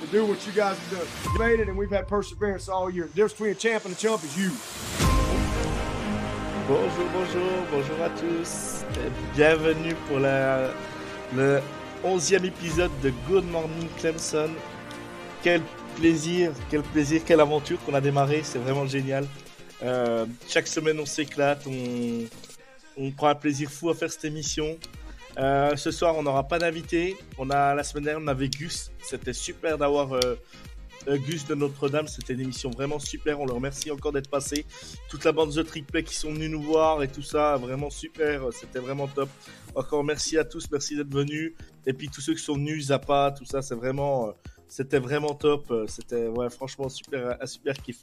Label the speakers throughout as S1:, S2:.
S1: to do what you guys have done. You made it, and we've had perseverance all year. The difference between a champ and a chump is you.
S2: Bonjour, bonjour, bonjour à tous. Bienvenue pour le 11e épisode de Good Morning Clemson. Quel plaisir, quel plaisir, quelle aventure qu'on a démarré, c'est vraiment génial. Euh, chaque semaine on s'éclate, on prend un plaisir fou à faire cette émission. Euh, ce soir on n'aura pas d'invité. On a la semaine dernière on avait Gus, c'était super d'avoir euh, euh, Gus de Notre-Dame, c'était une émission vraiment super. On le remercie encore d'être passé. Toute la bande de Trickplay qui sont venus nous voir et tout ça, vraiment super. C'était vraiment top. Encore merci à tous, merci d'être venus. Et puis tous ceux qui sont venus, Zappa, tout ça, c'est vraiment, c'était vraiment top. C'était franchement super, un super kiff.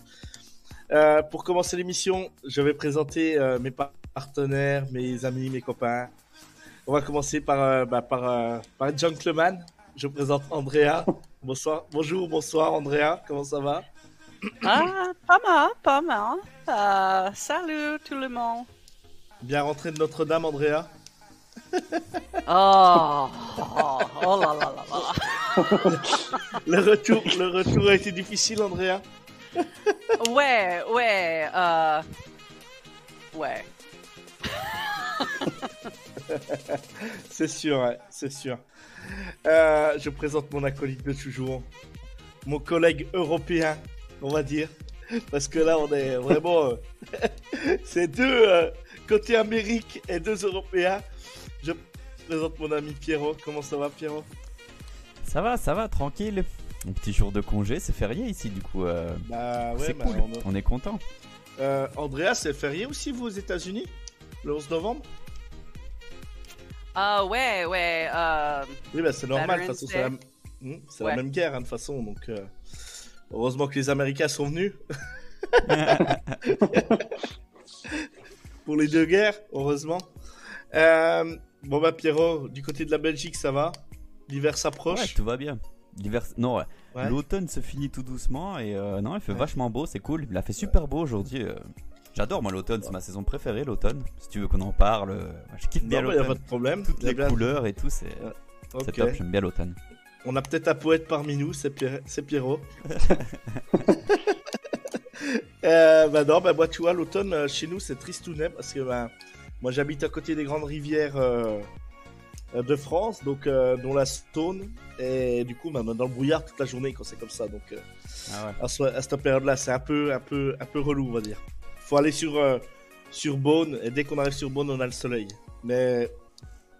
S2: Pour commencer l'émission, je vais présenter mes par- partenaires, mes amis, mes copains. On va commencer par, euh, bah, par, euh, par Gentleman. Je présente Andrea. Bonsoir, bonjour, bonsoir Andrea, comment ça va
S3: Ah, pas mal, pas mal. Euh, salut tout le monde.
S2: Bien rentré de Notre-Dame, Andrea
S3: Oh, oh, oh là là là là.
S2: Le retour, le retour a été difficile, Andrea
S3: Ouais, ouais, euh... Ouais.
S2: C'est sûr, ouais, c'est sûr. Euh, je présente mon acolyte de toujours, mon collègue européen, on va dire, parce que là on est vraiment, euh, c'est deux euh, côté Amérique et deux Européens. Je présente mon ami Pierrot. Comment ça va, Pierrot?
S4: Ça va, ça va, tranquille. Un petit jour de congé, c'est férié ici du coup.
S2: Bah ouais, bah,
S4: cool,
S2: on-
S4: on est content.
S2: Andrea, c'est férié aussi vous aux États-Unis le 11 novembre?
S3: Ah, ouais, ouais, euh...
S2: Oui, bah c'est normal, de toute façon, c'est la. Hmm, la
S3: Ouais.
S2: même guerre, hein, de toute façon, donc euh, heureusement que les Américains sont venus. Pour les deux guerres, heureusement. Euh, bon bah Pierrot, du côté de la Belgique, ça va? L'hiver
S4: Ouais,
S2: s'approche
S4: tout va bien. L'hiver, non, ouais.
S2: Ouais.
S4: l'automne se finit tout doucement et euh, non, il fait
S2: Ouais.
S4: vachement beau, c'est cool. Il a fait super beau aujourd'hui. J'adore moi l'automne, c'est ma saison préférée l'automne. Si tu veux qu'on en parle, euh, je kiffe bien
S2: a pas
S4: l'automne.
S2: de problème.
S4: Toutes les couleurs et tout, c'est
S2: Ok.
S4: c'est top. J'aime bien l'automne.
S2: On a peut-être un poète parmi nous, c'est c'est Pierrot. euh, bah non, bah moi tu vois, l'automne euh, chez nous c'est tristounet parce que bah, moi j'habite à côté des grandes rivières euh, de France, donc euh, dont la Stone, et du coup bah, dans le brouillard toute la journée quand c'est comme ça, donc
S4: Ah ouais.
S2: à, ce- à cette période-là c'est un peu, un peu, un peu relou on va dire. Faut aller sur euh, sur Beaune et dès qu'on arrive sur Beaune on a le soleil, mais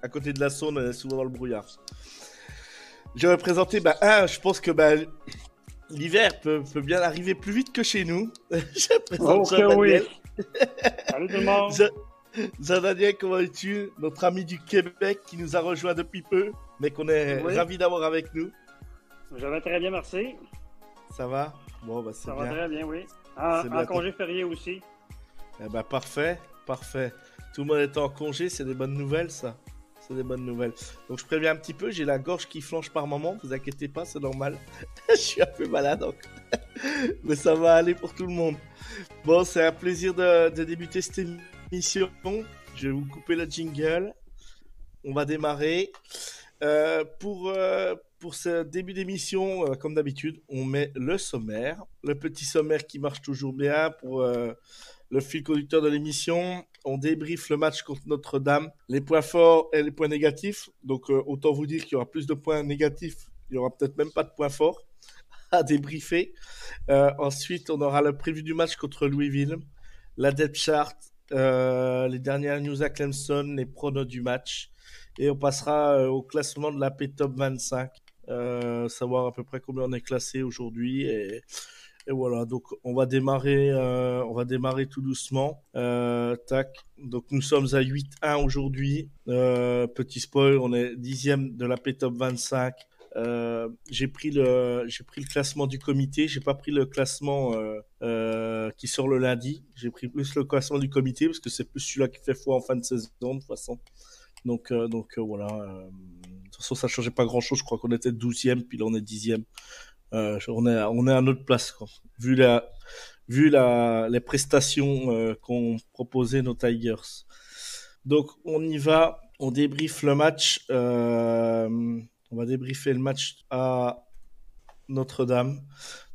S2: à côté de la Saône on est souvent dans le brouillard. Je vais présenter, bah, un, je pense que bah, l'hiver peut, peut bien arriver plus vite que chez nous. je présente Jean-Daniel.
S5: oui. Salut tout le monde.
S2: Jean- Jean-Daniel, comment es-tu? Notre ami du Québec qui nous a rejoint depuis peu, mais qu'on est
S5: Oui.
S2: ravi d'avoir avec nous.
S5: Je vais très bien, merci.
S2: Ça va? Bon, bah c'est
S5: Ça va
S2: bien.
S5: très bien, oui. En, en
S2: bien.
S5: congé férié aussi.
S2: Eh ben, parfait, parfait. Tout le monde est en congé, c'est des bonnes nouvelles, ça. C'est des bonnes nouvelles. Donc, je préviens un petit peu, j'ai la gorge qui flanche par moment, vous inquiétez pas, c'est normal. je suis un peu malade, donc. Mais ça va aller pour tout le monde. Bon, c'est un plaisir de, débuter cette émission. Je vais vous couper le jingle. On va démarrer. Euh, pour, euh, pour ce début d'émission, euh, comme d'habitude, on met le sommaire. Le petit sommaire qui marche toujours bien pour le fil conducteur de l'émission. On débriefe le match contre Notre-Dame, les points forts et les points négatifs. Donc, euh, autant vous dire qu'il y aura plus de points négatifs. Il y aura peut-être même pas de points forts à débriefer. Euh, ensuite, on aura le prévu du match contre Louisville, la depth chart, euh, les dernières news à Clemson, les pronos du match. Et on passera au classement de la P-Top 25. Euh, savoir à peu près combien on est classé aujourd'hui et voilà donc on va démarrer euh, on va démarrer tout doucement euh, tac donc nous sommes à 8-1 aujourd'hui Euh, petit spoil on est dixième de la P-Top 25 Euh, j'ai pris le j'ai pris le classement du comité. J'ai pas pris le classement euh, euh, qui sort le lundi. J'ai pris plus le classement du comité parce que c'est plus celui-là qui fait foi en fin de saison de toute façon. Donc euh, donc voilà. euh, de toute façon, ça changeait pas grand-chose. Je crois qu'on était 12e, puis là on est 10e. Euh, on est à notre place. Vu la vu la les prestations euh, qu'ont proposé nos Tigers. Donc on y va, on débriefe le match. euh, on va débriefer le match à Notre-Dame.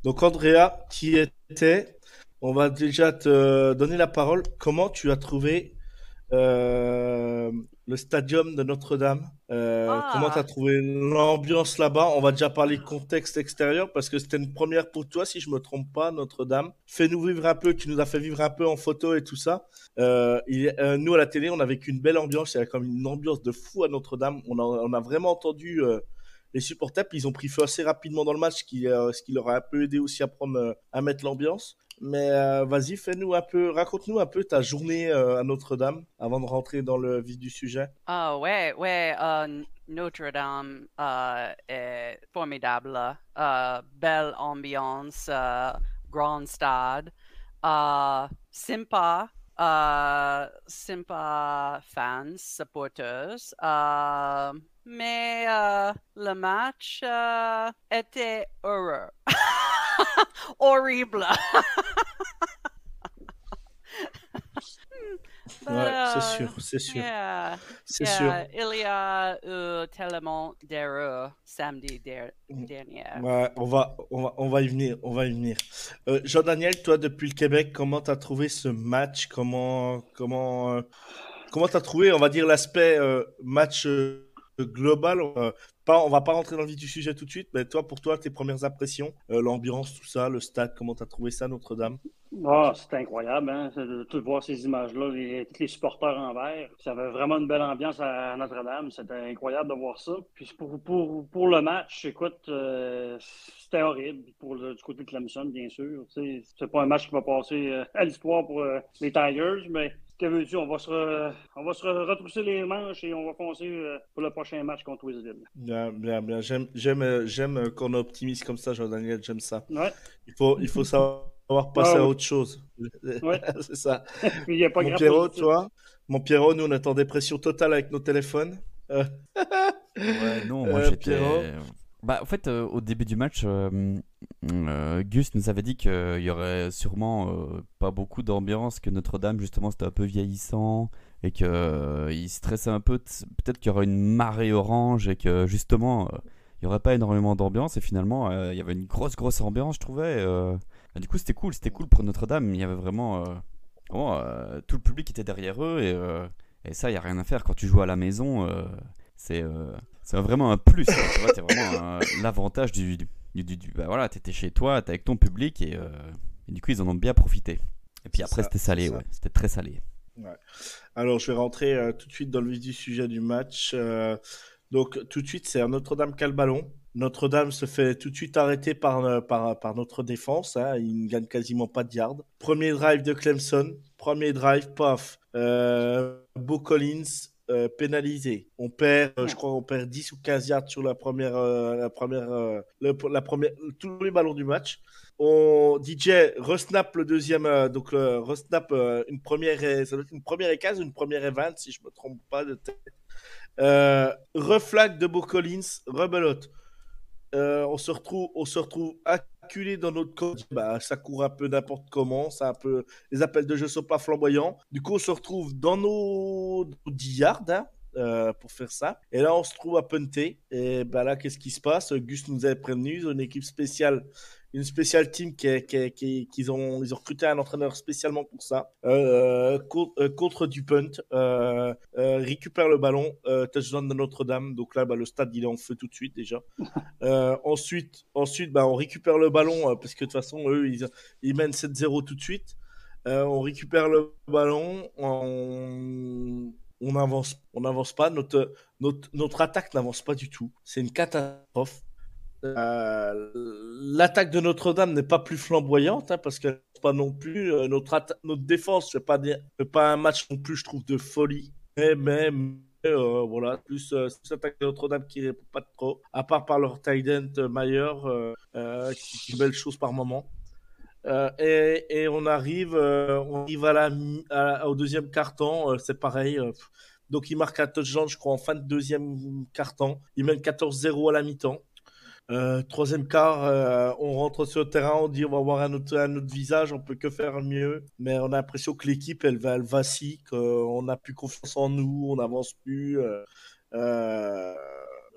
S2: Donc Andrea, qui était On va déjà te donner la parole. Comment tu as trouvé le stadium de Notre-Dame Euh,
S3: Ah.
S2: Comment tu as trouvé l'ambiance là-bas? On va déjà parler contexte extérieur parce que c'était une première pour toi, si je me trompe pas, Notre-Dame. Fais-nous vivre un peu, tu nous as fait vivre un peu en photo et tout ça. Euh, il- euh, nous, à la télé, on a vécu une belle ambiance. Il y avait comme une ambiance de fou à Notre-Dame. On a, on a vraiment entendu les supporters, puis ils ont pris feu assez rapidement dans le match, ce qui, euh, ce qui leur a un peu aidé aussi à, prendre, euh, à mettre l'ambiance. Mais euh, vas-y, fais-nous un peu, raconte-nous un peu ta journée euh, à Notre-Dame avant de rentrer dans le vif du sujet.
S3: Ah ouais, ouais, euh, Notre-Dame est formidable. belle ambiance, grand stade, sympa, sympa fans, supporters. Mais euh, le match euh, était heureux. Horrible. But,
S2: Ouais, c'est
S3: uh,
S2: sûr, c'est sûr,
S3: Yeah.
S2: c'est
S3: Yeah,
S2: sûr.
S3: Il y a eu tellement d'erreurs samedi der-
S2: Mm.
S3: dernier.
S2: Ouais, on va, on va, on va y venir, on va y venir. Euh, Jean-Daniel, toi, depuis le Québec, comment t'as trouvé ce match? Comment, comment, euh, comment t'as trouvé, on va dire, l'aspect euh, match global pas, On va pas rentrer dans le vif du sujet tout de suite, mais toi, pour toi, tes premières impressions, euh, l'ambiance, tout ça, le stade, comment t'as trouvé ça, Notre-Dame?
S5: Ah, c'était incroyable, hein, de tout voir ces images-là, les, tous les supporters en vert. Ça avait vraiment une belle ambiance à Notre-Dame. C'était incroyable de voir ça. Puis pour, le match, écoute, euh, c'était horrible pour le, du côté de Clemson, bien sûr. Tu C'est pas un match qui va passer euh, à l'histoire pour les Tigers, mais que veux-tu, on va se re- on va se re- retrousser les manches et on va foncer euh, pour le prochain match contre Louisville.
S2: Bien, bien, bien. J'aime, j'aime, euh, j'aime euh, qu'on est optimiste comme ça, Jean-Daniel. J'aime ça.
S5: Ouais.
S2: Il faut, il faut savoir passer
S5: Ah,
S2: à autre chose.
S5: Ouais.
S2: C'est ça.
S5: Puis il n'y a pas
S2: Mon Pierrot, toi, mon Pierrot, nous on est en dépression totale avec nos téléphones. Euh,
S4: Ouais, non, moi
S2: Euh,
S4: j'étais.
S2: Pierrot
S4: Bah, en fait, euh, au début du match, euh, euh, Gus nous avait dit qu'il y aurait sûrement euh, pas beaucoup d'ambiance, que Notre-Dame, justement, c'était un peu vieillissant et qu'il il stressait un peu. Peut-être qu'il y aurait une marée orange et que, justement, euh, il n'y aurait pas énormément d'ambiance. Et finalement, euh, il y avait une grosse, grosse ambiance, je trouvais. euh. Bah, du coup, c'était cool, c'était cool pour Notre-Dame. Il y avait vraiment. euh, vraiment, euh, tout le public était derrière eux et, euh, et ça, il n'y a rien à faire. Quand tu joues à la maison, euh, c'est. euh, c'est vraiment un plus. c'est vraiment l'avantage du, du, du- du- bah voilà, t'étais chez toi, t'es avec ton public et, euh, et du coup ils en ont bien profité. Et puis après c'était salé, ouais, c'était très salé.
S2: Alors, je vais rentrer euh, tout de suite dans le vif du sujet du match. Euh, donc, tout de suite, c'est Notre-Dame qui a le ballon. Notre-Dame se fait tout de suite arrêter par, par, par notre défense. hein. Il ne gagne quasiment pas de yards. Premier drive de Clemson. Premier drive, paf. Bo Collins euh, pénalisé. On perd, euh, je crois, on perd 10 ou 15 yards sur la première, euh, la première, le- la première, tous les ballons du match. On, DJ resnap le deuxième, donc le resnap une première, et, ça doit être une première et 15 ou une première et 20 si je me trompe pas de tête. Reflag de Bo Collins, rebelote. On se retrouve, on se retrouve acculé dans notre code. Bah, ça court un peu n'importe comment, ça un peu, les appels de jeu sont pas flamboyants. Du coup, on se retrouve dans nos, nos 10 yards, hein, euh, pour faire ça. Et là, on se trouve à punter. Et bah là, qu'est-ce qui se passe? Gus nous avait prévenu, une équipe spéciale, une spéciale team qui, est- qui, qui, qu'ils ont, ils ont recruté un entraîneur spécialement pour ça. Euh, euh, contre du punt, euh, euh, récupère le ballon, euh, touchdown de Notre-Dame. Donc là, bah, le stade, il est en feu tout de suite déjà. Euh, ensuite, ensuite bah, on récupère le ballon euh, parce que de toute façon, eux, ils, ils mènent 7-0 tout de suite. Euh, on récupère le ballon, on, on avance, on n'avance pas. Notre, notre, notre attaque n'avance pas du tout. C'est une catastrophe. Euh, L'attaque de Notre-Dame n'est pas plus flamboyante hein, parce que pas non plus euh, notre, notre défense fait pas, pas un match non plus, je trouve, de folie. Mais, mais, euh, voilà, plus, euh, plus attaque de Notre-Dame qui répond pas trop, à part par leur tight end Mayer, qui fait belle chose par moment. Et, et on arrive, on arrive à la, au deuxième carton, c'est pareil. donc il marque un touchdown, je crois, en fin de deuxième carton. Il mène 14-0 à la mi-temps. Euh, troisième quart, euh, on rentre sur le terrain, on dit on va voir un autre, visage, on peut que faire mieux. Mais on a l'impression que l'équipe, elle, elle vacille, qu'on n'a plus confiance en nous, on n'avance plus. euh, euh,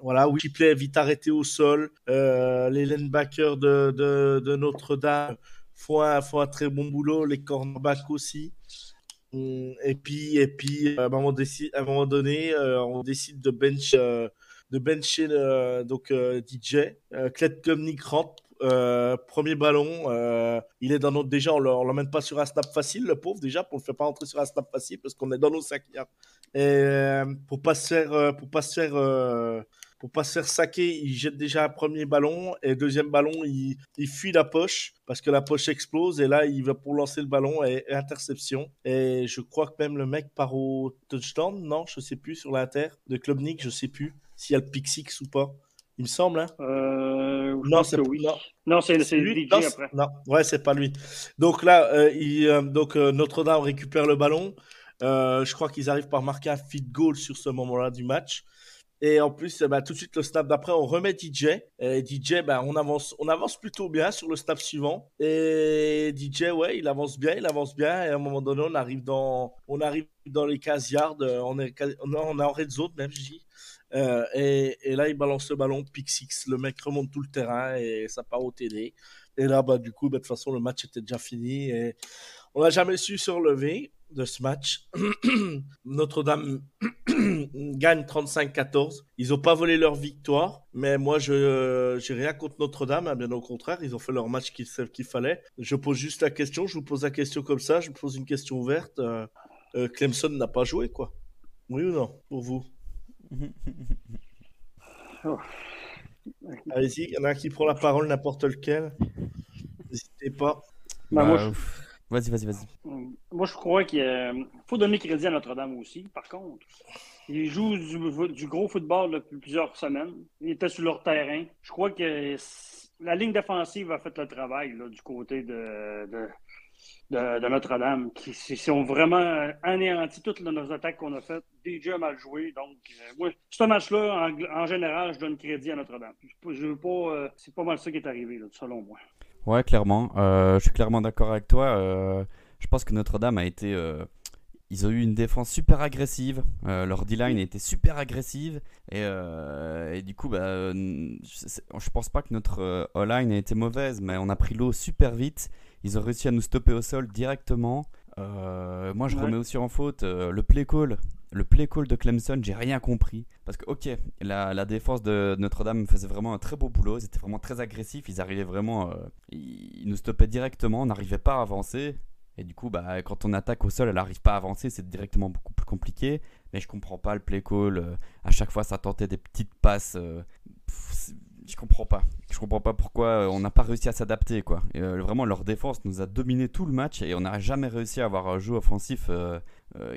S2: voilà, Whipley est vite arrêté au sol. Les linebackers de, Notre-Dame font un, très bon boulot, les cornerbacks aussi. Et puis, et puis à, un moment donné, on décide de bench, de bencher euh, donc euh, DJ. Euh, Kled Komnik rentre, euh, premier ballon. euh, il est dans notre déjà, on ne l'emmène pas sur un snap facile, le pauvre déjà, pour le faire pas rentrer sur un snap facile parce qu'on est dans nos 5 yards. Et euh, pour pas se faire, pour pas se faire, pour pas se faire saquer, il jette déjà un premier ballon et deuxième ballon, il, il fuit la poche parce que la poche explose et là il va pour lancer le ballon et, et interception. Et je crois que même le mec part au touchdown, non, je sais plus sur l'inter de Klubnik, je sais plus s'il y a le pick six ou pas. Il me semble, hein.
S5: Euh,
S2: Non, c'est
S5: oui.
S2: non.
S5: Non, c'est c'est
S2: lui
S5: DJ
S2: non,
S5: après.
S2: Non, ouais, c'est pas lui. Donc là, euh, il, euh, donc Notre-Dame récupère le ballon. Je crois qu'ils arrivent par marquer un feed goal sur ce moment-là du match. Et en plus, eh ben, tout de suite, le snap d'après, on remet DJ. Et DJ, ben, on, avance, on avance plutôt bien sur le snap suivant. Et DJ, ouais, il avance bien, il avance bien. Et à un moment donné, on arrive dans, on arrive dans les 15 yards. On est, quasi- on est on est en red zone, même, je dis. Euh, et, là, il balance le ballon, pick six. Le mec remonte tout le terrain et ça part au TD. Et là, bah, du coup, bah, de toute façon, le match était déjà fini. Et on n'a jamais su se relever de ce match. Notre-Dame gagne 35-14. Ils n'ont pas volé leur victoire, mais moi, je j'ai rien contre Notre-Dame. hein, bien au contraire, ils ont fait leur match qu'il qu'il fallait. Je pose juste la question. Je vous pose la question comme ça. Je vous pose une question ouverte. Euh, euh, Clemson n'a pas joué, quoi. Oui ou non, pour vous?
S5: Oh.
S2: Allez-y, il y en a un qui prend la parole, n'importe lequel. N'hésitez pas.
S4: Bah,
S5: moi, je-
S4: ouf. Vas-y, vas-y, vas-y.
S5: Moi, je crois qu'il faut donner crédit à Notre-Dame aussi. Par contre, ils jouent du, du gros football depuis plusieurs semaines. Ils étaient sur leur terrain. Je crois que la ligne défensive a fait le travail là, du côté de, de, de- Notre-Dame. Qui ont vraiment anéanti toutes nos attaques qu'on a faites. DJ a mal joué. Donc, euh, moi, ce match-là, en, général, je donne crédit à Notre-Dame. Je, veux pas. euh, c'est pas mal ça qui est arrivé, là, selon moi.
S4: Ouais, clairement. Euh, je suis clairement d'accord avec toi. Euh, je pense que Notre-Dame a été. euh, ils ont eu une défense super agressive. Euh, leur D-line été super agressive. Et, euh, du coup, bah, euh, je, je pense pas que notre euh, O-line a été mauvaise, mais on a pris l'eau super vite. Ils ont réussi à nous stopper au sol directement. Euh, moi, je
S5: Ouais.
S4: remets aussi en faute euh, le play call. Le play call de Clemson, j'ai rien compris. Parce que, ok, la, la défense de Notre-Dame faisait vraiment un très beau boulot. Ils étaient vraiment très agressifs. Ils arrivaient vraiment. euh, ils, ils nous stoppaient directement. On n'arrivait pas à avancer. Et du coup, bah, quand on attaque au sol, elle n'arrive pas à avancer. C'est directement beaucoup plus compliqué. Mais je comprends pas le play call. à chaque fois, ça tentait des petites passes. Je comprends pas. Je comprends pas pourquoi euh, on n'a pas réussi à s'adapter. quoi. Euh, vraiment, leur défense nous a dominé tout le match. Et on n'a jamais réussi à avoir un jeu offensif. euh,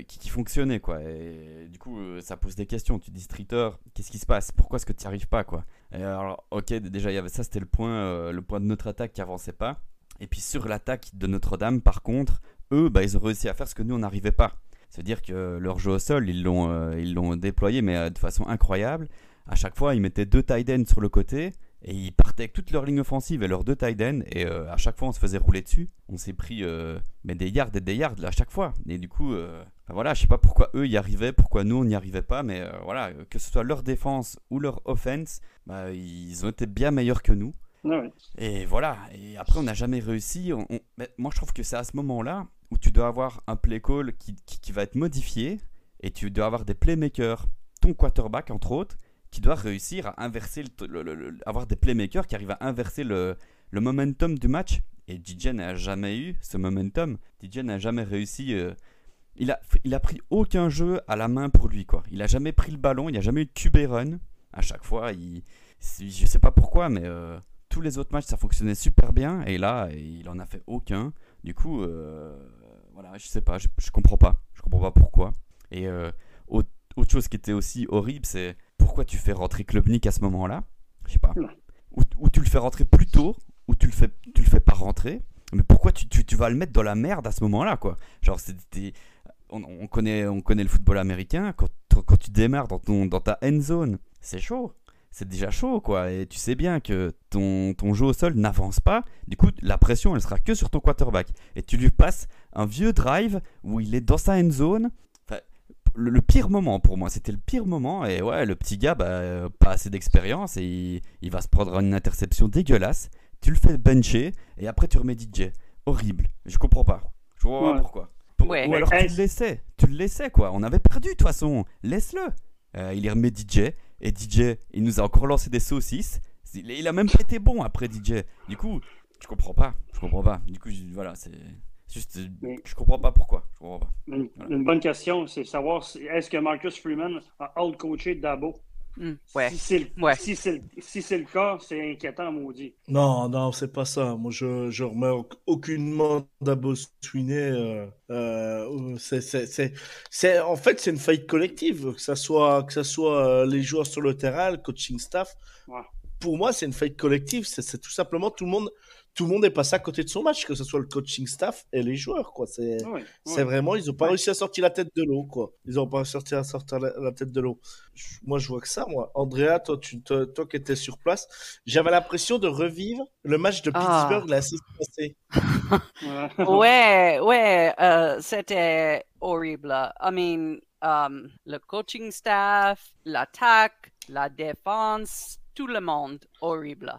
S4: qui, fonctionnait quoi et du coup ça pose des questions tu dis streeter qu'est-ce qui se passe? Pourquoi est-ce que tu n'y arrives pas quoi? Et alors ok déjà ça c'était le point le point de notre attaque qui avançait pas et puis sur l'attaque de Notre-Dame par contre eux bah, ils ont réussi à faire ce que nous on n'arrivait pas c'est à dire que leur jeu au sol ils l'ont ils l'ont déployé mais de façon incroyable à chaque fois ils mettaient deux tight ends sur le côté et ils partaient avec toute leur ligne offensive et leurs deux tight ends. Et euh, à chaque fois on se faisait rouler dessus. On s'est pris euh, mais des yards et des yards à chaque fois. Et du coup euh, ben voilà je sais pas pourquoi eux y arrivaient pourquoi nous on n'y arrivait pas mais euh, voilà que ce soit leur défense ou leur offense bah, ils ont été bien meilleurs que nous.
S5: Ouais.
S4: et voilà, et après on n'a jamais réussi. On- on- mais moi je trouve que c'est à ce moment-là où tu dois avoir un play call qui, qui- qui va être modifié et tu dois avoir des playmakers, ton quarterback entre autres, qui doit réussir à inverser, le, le- avoir des playmakers qui arrivent à inverser le, momentum du match. Et DJ n'a jamais eu ce momentum. DJ n'a jamais réussi. euh, il, a, il a pris aucun jeu à la main pour lui. quoi. Il a jamais pris le ballon, il n'y a jamais eu de QB run. À chaque fois, il, je sais pas pourquoi, mais euh, tous les autres matchs ça fonctionnait super bien et là il en a fait aucun du coup euh, voilà je sais pas je, je comprends pas je comprends pas pourquoi et euh, au- autre chose qui était aussi horrible, c'est pourquoi tu fais rentrer Klubnik à ce moment-là Je sais pas. Ou, ou tu le fais rentrer plus tôt, ou tu le fais, tu le fais pas rentrer. Mais pourquoi tu, tu, tu vas le mettre dans la merde à ce moment-là, quoi? Genre, c'était. On, on connaît, on connaît le football américain. Quand, quand tu démarres dans, ton, dans ta end zone, c'est chaud. C'est déjà chaud, quoi. Et tu sais bien que ton, ton jeu au sol n'avance pas. Du coup, la pression, elle sera que sur ton quarterback. Et tu lui passes un vieux drive où il est dans sa end zone. Le, le pire moment pour moi, c'était le pire moment. Et ouais, le petit gars, bah, euh, pas assez d'expérience. Et il, il va se prendre une interception dégueulasse. Tu le fais bencher. Et après, tu remets DJ. Horrible. Je comprends pas. Je comprends pas
S5: Ouais.
S4: pourquoi. Pour-
S3: Ouais.
S4: Ou alors tu le laissais. Tu le laissais, quoi. On avait perdu, de toute façon. Laisse-le. Euh, il y remet DJ. Et DJ, il nous a encore lancé des saucisses. Il, il a même pas été bon après DJ. Du coup, je comprends pas. Je comprends pas. Du coup, je- voilà, c'est juste. euh,
S5: Mais-
S4: Je comprends pas pourquoi. Je comprends pas.
S5: Une, une bonne question, c'est savoir si, est-ce que Marcus Freeman a out-coaché Dabo?
S3: Ouais.
S5: Si c'est le,
S3: Ouais.
S5: si c'est le- si c'est le cas, c'est inquiétant, maudit.
S2: Non, non, c'est pas ça. Moi, je, je remets au- aucunement Dabo Swinney. Euh, euh, c'est, c'est, c'est, c'est, en fait, c'est une faillite collective. Que ça soit, que ça soit euh, les joueurs sur le terrain, le coaching staff.
S5: Ouais.
S2: Pour moi, c'est une faillite collective. C'est, c'est tout simplement tout le monde, tout le monde est passé à côté de son match, que ce soit le coaching staff et les joueurs, quoi. C'est,
S5: oui.
S2: vraiment, ils ont pas
S5: Ouais.
S2: réussi à sortir la tête de l'eau, quoi. Ils ont pas réussi à sortir la, la tête de l'eau. Je- Moi, je vois que ça, moi. Andrea, toi, tu, toi, toi qui étais sur place, j'avais l'impression de revivre le match de
S3: Ah.
S2: Pittsburgh la saison passée.
S5: Ouais.
S3: Ouais, ouais, euh, c'était horrible. I mean, um, le coaching staff, l'attaque, la défense, tout le monde horrible.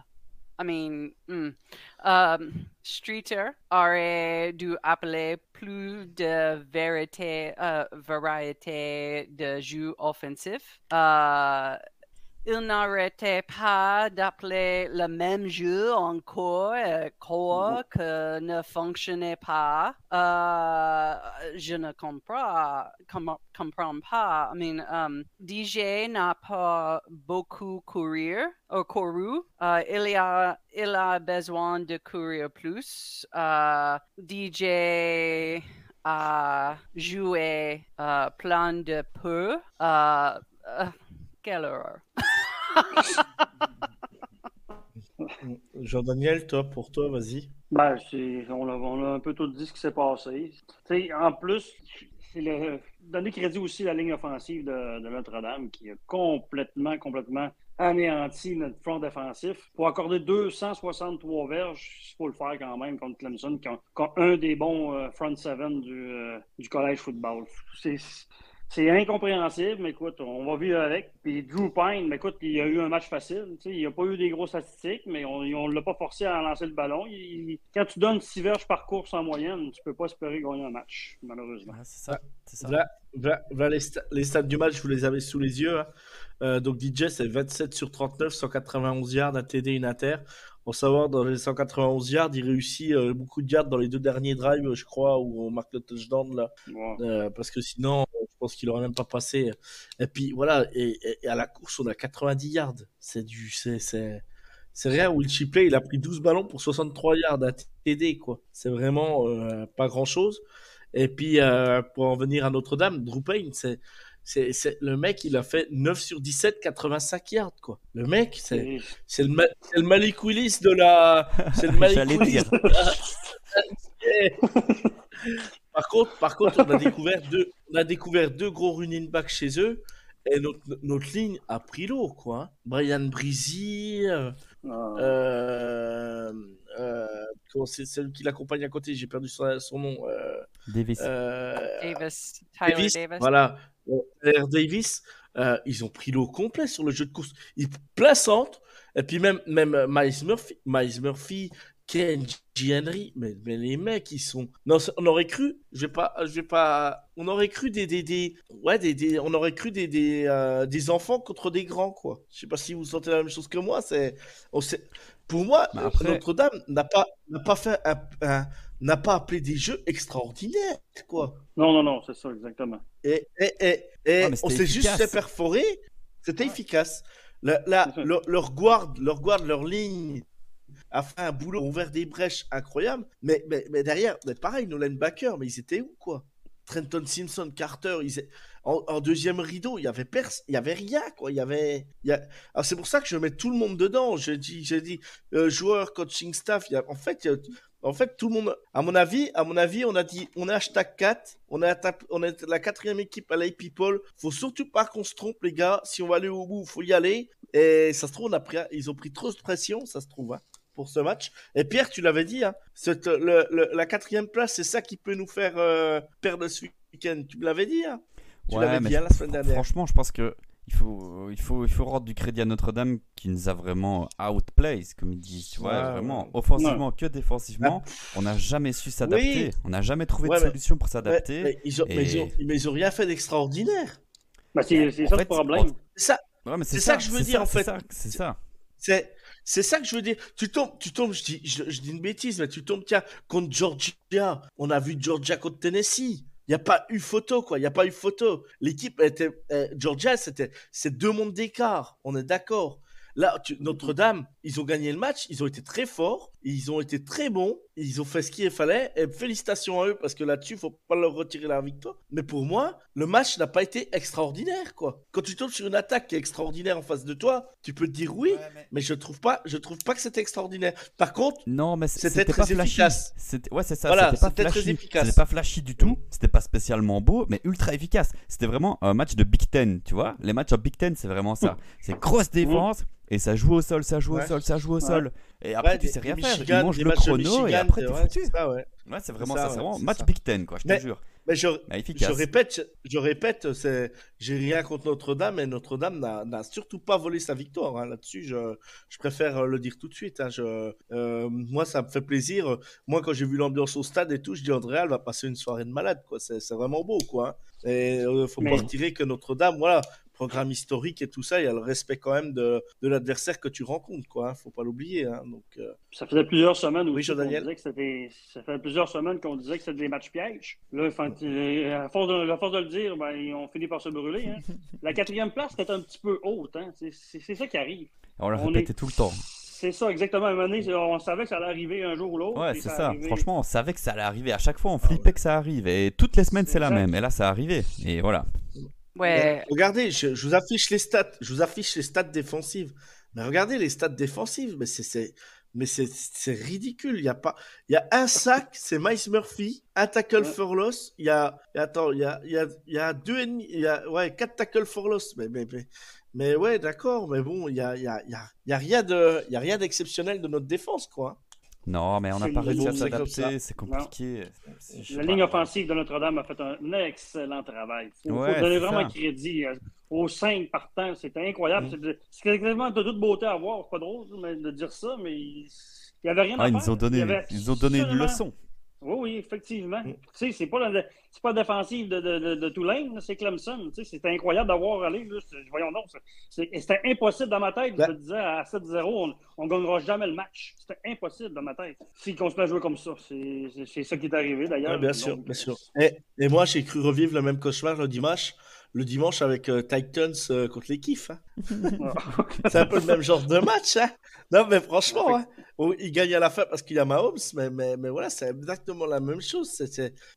S3: I mean, hmm. Um, Streeter aurait dû appeler plus de vérité, euh, variété de jeux offensifs. Euh, il n'arrêtait pas d'appeler le même jeu encore, euh, quoi que ne fonctionnait pas. Euh, je ne comprends, com- comprends pas. I mean, um, DJ n'a pas beaucoup courir ou couru. Euh, il, a, besoin de courir plus. Euh, DJ a joué euh, plein de peu. Quelle horreur.
S2: Jean-Daniel, toi, pour toi, vas-y.
S5: Ben, on, a, on a un peu tout dit ce qui s'est passé. En plus, c'est le, donner crédit aussi à la ligne offensive de, Notre-Dame qui a complètement, complètement anéanti notre front défensif. Pour accorder 263 verges, il faut le faire quand même contre Clemson, qui a, qui a un des bons euh, front seven du, euh, du collège football. C'est c'est incompréhensible, mais écoute, on va vivre avec. Puis Drew Pine, mais écoute, il a eu un match facile. Tu sais, il n'a pas eu des grosses statistiques, mais on ne l'a pas forcé à lancer le ballon. Il- quand tu donnes 6 verges par course en moyenne, tu peux pas espérer gagner un match, malheureusement.
S4: Ah, c'est ça. C'est ça.
S2: Voilà, voilà- voilà les, sta- les stats du match, vous les avez sous les yeux. hein. Euh, donc DJ, c'est 27 sur 39, 191 yards, un TD, une inter. Pour savoir, dans les 191 yards, il réussit euh, beaucoup de yards dans les deux derniers drives, je crois, où on marque le touchdown là. Euh, parce que sinon, je pense qu'il aurait même pas passé. Et puis voilà, et, et- et à la course, on a 90 yards. C'est du, c'est, c'est, c'est rien. Will Shipley, il a pris 12 ballons pour 63 yards, un TD quoi. C'est vraiment euh, pas grand chose. Et puis euh, pour en venir à Notre-Dame, Drew Payne, c'est, c'est, c'est le mec, il a fait 9 sur 17, 85 yards quoi. Le mec, c'est, c'est le, Ma- c'est le Malik Willis de la, c'est le Malik Willis
S4: dire.
S2: de la- par contre, par contre, on a découvert deux, on a découvert deux gros running backs chez eux. Et notre, notre ligne a pris l'eau, quoi. hein. Brian Breezy, euh,
S5: Ah.
S2: euh, euh, comment c'est celui qui l'accompagne à côté, j'ai perdu son, son nom. Euh,
S4: Davis.
S2: euh,
S3: Davis, Tyler
S2: Davis,
S3: Davis.
S2: voilà. Tyler Davis, euh, ils ont pris l'eau complet sur le jeu de course. Ils plein centre. Et puis même, même euh, Miles Murphy, Miles Murphy, Ken G. Henry, mais, mais les mecs, ils sont. Non, on aurait cru, je vais pas, je vais pas. On aurait cru des, des, des... ouais, des, des, on aurait cru des, des, euh, des enfants contre des grands, quoi. Je sais pas si vous sentez la même chose que moi. C'est, on sait... Pour moi,
S4: Bah après-
S2: Notre-Dame n'a pas, n'a pas fait un, un- n'a pas appelé des jeux extraordinaires, quoi.
S5: Non, non, non, c'est ça, exactement.
S2: Et, et, et, et
S4: Ah,
S2: on s'est juste fait perforer. C'était efficace. La- leur, leur guard, leur guard, leur ligne a fait un boulot, ouvert des brèches incroyables. Mais, mais, mais derrière, mais pareil, nos linebackers, mais ils étaient où, quoi? Trenton Simpson, Carter, ils... en, en deuxième rideau, il y avait pers... il y avait rien quoi. Il y avait, il y a... Alors c'est pour ça que je mets tout le monde dedans. Je dis, j'ai dit euh, joueur, coaching staff. Il y a... En fait, il y a- en fait, tout le monde. À mon avis, à mon avis, on a dit, on est hashtag 4, on est, atta- on est la quatrième équipe à LA People. Faut surtout pas qu'on se trompe les gars. Si on va aller au bout, faut y aller. Et ça se trouve, on a pris, ils ont pris trop de pression, ça se trouve. hein, pour ce match. Et Pierre, tu l'avais dit, hein, cette- le- le- la quatrième place, c'est ça qui peut nous faire euh, perdre ce week-end. Tu me l'avais dit, hein? Tu l'avais dit hein, la semaine dernière.
S4: Franchement, je pense que il faut, il faut, il faut rendre du crédit à Notre-Dame qui nous a vraiment outplaced, comme ils disent. Tu vois,
S2: Ouais,
S4: vraiment,
S2: ouais.
S4: offensivement que défensivement, on n'a jamais su s'adapter.
S2: Oui.
S4: On n'a jamais trouvé
S2: Ouais,
S4: de
S2: mais-
S4: solution pour s'adapter.
S2: mais, ils ont, mais, ils ont, mais ils ont rien fait d'extraordinaire.
S5: Ben, c'est ça
S4: fait,
S5: le problème.
S2: C'est ça,
S4: Ouais, mais
S2: c'est ça que je veux dire, en
S4: c'est
S2: fait.
S4: ça, C'est ça.
S2: c'est, c'est ça que je veux dire. Tu tombes, tu tombes, je dis, je, je dis une bêtise, mais tu tombes, tiens, contre Georgia. On a vu Georgia contre Tennessee. Il n'y a pas eu photo, quoi. Il n'y a pas eu photo. L'équipe était, euh, Georgia, c'était, c'est deux mondes d'écart. On est d'accord. Là, Notre-Dame, ils ont gagné le match, ils ont été très forts, ils ont été très bons, ils ont fait ce qu'il fallait, et félicitations à eux, parce que là-dessus, faut pas leur retirer la victoire. Mais pour moi, le match n'a pas été extraordinaire, quoi. Quand tu tombes sur une attaque qui est extraordinaire en face de toi, tu peux te dire oui, mais je trouve pas, je trouve pas que c'était extraordinaire. Par contre,
S4: Non, mais
S2: C'était très
S4: pas flashy.
S2: efficace.
S4: C'était ouais, c'est ça.
S2: Voilà,
S4: c'était pas
S2: très
S4: flashy.
S2: efficace.
S4: C'était pas flashy du tout. C'était pas spécialement beau, mais ultra efficace. C'était vraiment un match de Big Ten, tu vois. Les matchs en Big Ten, c'est vraiment ça. C'est grosse défense et ça joue au sol, ça joue
S2: Ouais.
S4: au sol, ça joue au
S5: Ouais.
S4: sol. Et après,
S2: ouais,
S4: tu sais rien
S2: des
S4: faire.
S2: Michigan,
S4: Ils mangent le chrono et
S2: Michigan,
S4: après, t'es
S2: ouais,
S4: foutu.
S2: c'est ça, ouais.
S4: Ouais, c'est vraiment
S2: ça,
S4: ça.
S2: ouais,
S4: C'est vraiment match
S2: ça.
S4: Big Ten, quoi. Je
S2: Mais-
S4: te jure.
S2: Mais je,
S4: Mais
S2: je
S4: efficace.
S2: répète, je répète, c'est, j'ai rien contre Notre-Dame, et Notre-Dame n'a, n'a surtout pas volé sa victoire. hein. Là-dessus, je, je préfère euh, le dire tout de suite. hein. Je, euh, moi, ça me fait plaisir. Moi, quand j'ai vu l'ambiance au stade et tout, je dis Andréal va passer une soirée de malade. Quoi. C'est, vraiment beau, quoi. hein. Et euh, faut
S5: Mais-
S2: pas retirer que Notre-Dame, voilà, programme historique et tout ça, il y a le respect quand même de, de l'adversaire que tu rencontres, quoi. hein. Faut pas l'oublier. hein. Donc, euh,
S5: Ça faisait plusieurs semaines
S2: Oui, Jean-Daniel.
S5: disait que c'était. Ça fait plusieurs semaines qu'on disait que c'était des matchs pièges. Là, enfin, à force de, à force de le dire, ben, on finit par se brûler. Hein. La quatrième place était un petit peu haute. Hein. C'est- ça qui arrive.
S4: On le
S5: on
S4: répétait
S5: est-
S4: tout le temps.
S5: C'est ça, exactement. À un moment donné, on savait que ça allait arriver un jour ou l'autre.
S4: Ouais, c'est
S5: a
S4: ça.
S5: arrivé.
S4: Franchement, on savait que ça allait arriver. À chaque fois, on flippait que ça arrive. Et toutes les semaines, c'est la même. Et là, ça arrivait. Et voilà.
S3: Ouais.
S2: Regardez, je, je vous affiche les stats. Je vous affiche les stats défensives. Mais regardez les stats défensives. Mais c'est, c'est, mais c'est, c'est ridicule. Il y a pas, il y a un sac, c'est Miles Murphy, un tackle
S5: Ouais.
S2: for loss. Il y a, attends, il y a, il y a, il y a deux, et demi- il y a, ouais, quatre tackles for loss. Mais, mais, mais, mais ouais, d'accord. Mais bon, il y a, il y a, il y a, il y a rien de, il y a rien d'exceptionnel de notre défense, quoi.
S4: Non, mais on n'a
S5: C'est
S4: pas réussi à s'adapter. C'est compliqué.
S5: La ligne offensive de Notre-Dame a fait un excellent travail. Il faut,
S4: Ouais,
S5: faut donner vraiment
S4: ça.
S5: crédit euh, aux cinq partants. C'était incroyable. C'est quasiment de toute beauté à voir. C'est pas drôle de dire ça, mais il n'y avait rien
S4: Ah,
S5: à
S4: ils
S5: faire.
S4: ont donné,
S5: Il
S4: ils ont donné une leçon.
S5: Oui, oui, effectivement.
S2: Mm.
S5: Tu sais, c'est pas la, c'est pas défensive de, de, de, de Tulane, là, c'est Clemson. Tu sais, c'était incroyable d'avoir allé. Là, voyons donc. C'était impossible dans ma tête. Je
S2: Ben-
S5: me disais à 7-0, on ne gagnera jamais le match. C'était impossible dans ma tête. S'ils continuent à jouer comme ça, c'est c'est- c'est ça qui est arrivé d'ailleurs.
S2: Ouais, bien sûr, bien sûr. Et, et moi, j'ai cru revivre le même cauchemar le dimanche, le dimanche avec euh, Titans euh, contre les Kiffs. hein. C'est un peu le même genre de match. Hein. Non, mais franchement, hein, oh, il gagne à la fin parce qu'il y a Mahomes, mais, mais, mais voilà, c'est exactement la même chose.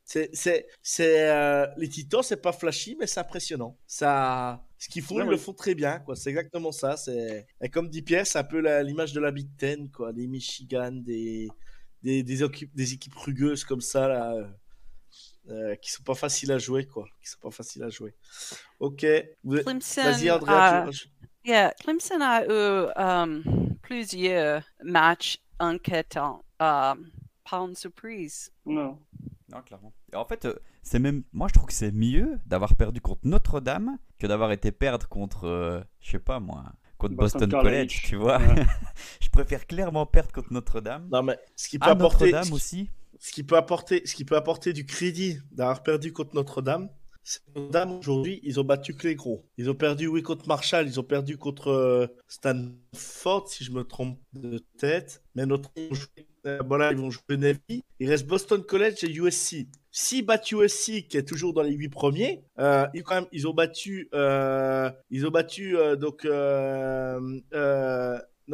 S2: C'est, euh, les Titans, c'est pas flashy, mais c'est impressionnant. Ça, ce qu'ils font,
S5: Ouais,
S2: ils
S5: ouais.
S2: le font très bien, quoi. C'est exactement ça. C'est, et comme dit Pierre, c'est un peu l'image de la Big Ten, quoi. Des Michigan, des, des, des, équipes, des équipes rugueuses comme ça, là. Euh, euh, qui sont pas faciles à jouer, quoi. Qui sont pas faciles à jouer. Ok. Vas-y, Andrea.
S3: a- yeah, Clemson a eu um, plusieurs matchs inquiétants. Um, pas une surprise.
S5: Non.
S4: Non, clairement. Et en fait, euh, c'est même, moi je trouve que c'est mieux d'avoir perdu contre Notre-Dame que d'avoir été perdre contre, euh, je sais pas moi, contre Boston,
S5: Boston
S4: College,
S5: College.
S4: tu vois.
S5: Ouais.
S4: je préfère clairement perdre contre Notre-Dame.
S2: Non, mais ce qui peut
S4: À
S2: apporter.
S4: Notre-Dame aussi.
S2: Ce qui peut apporter, ce qui peut apporter du crédit d'avoir perdu contre Notre-Dame, c'est Notre-Dame aujourd'hui, ils ont battu que les gros. Ils ont perdu, oui, contre Marshall, ils ont perdu contre euh, Stanford, si je me trompe de tête. Mais notre, voilà, ils vont jouer Navy. Il reste Boston College et USC. S'ils battent USC, qui est toujours dans les huit premiers, euh, ils, ont battu, euh, ils ont battu donc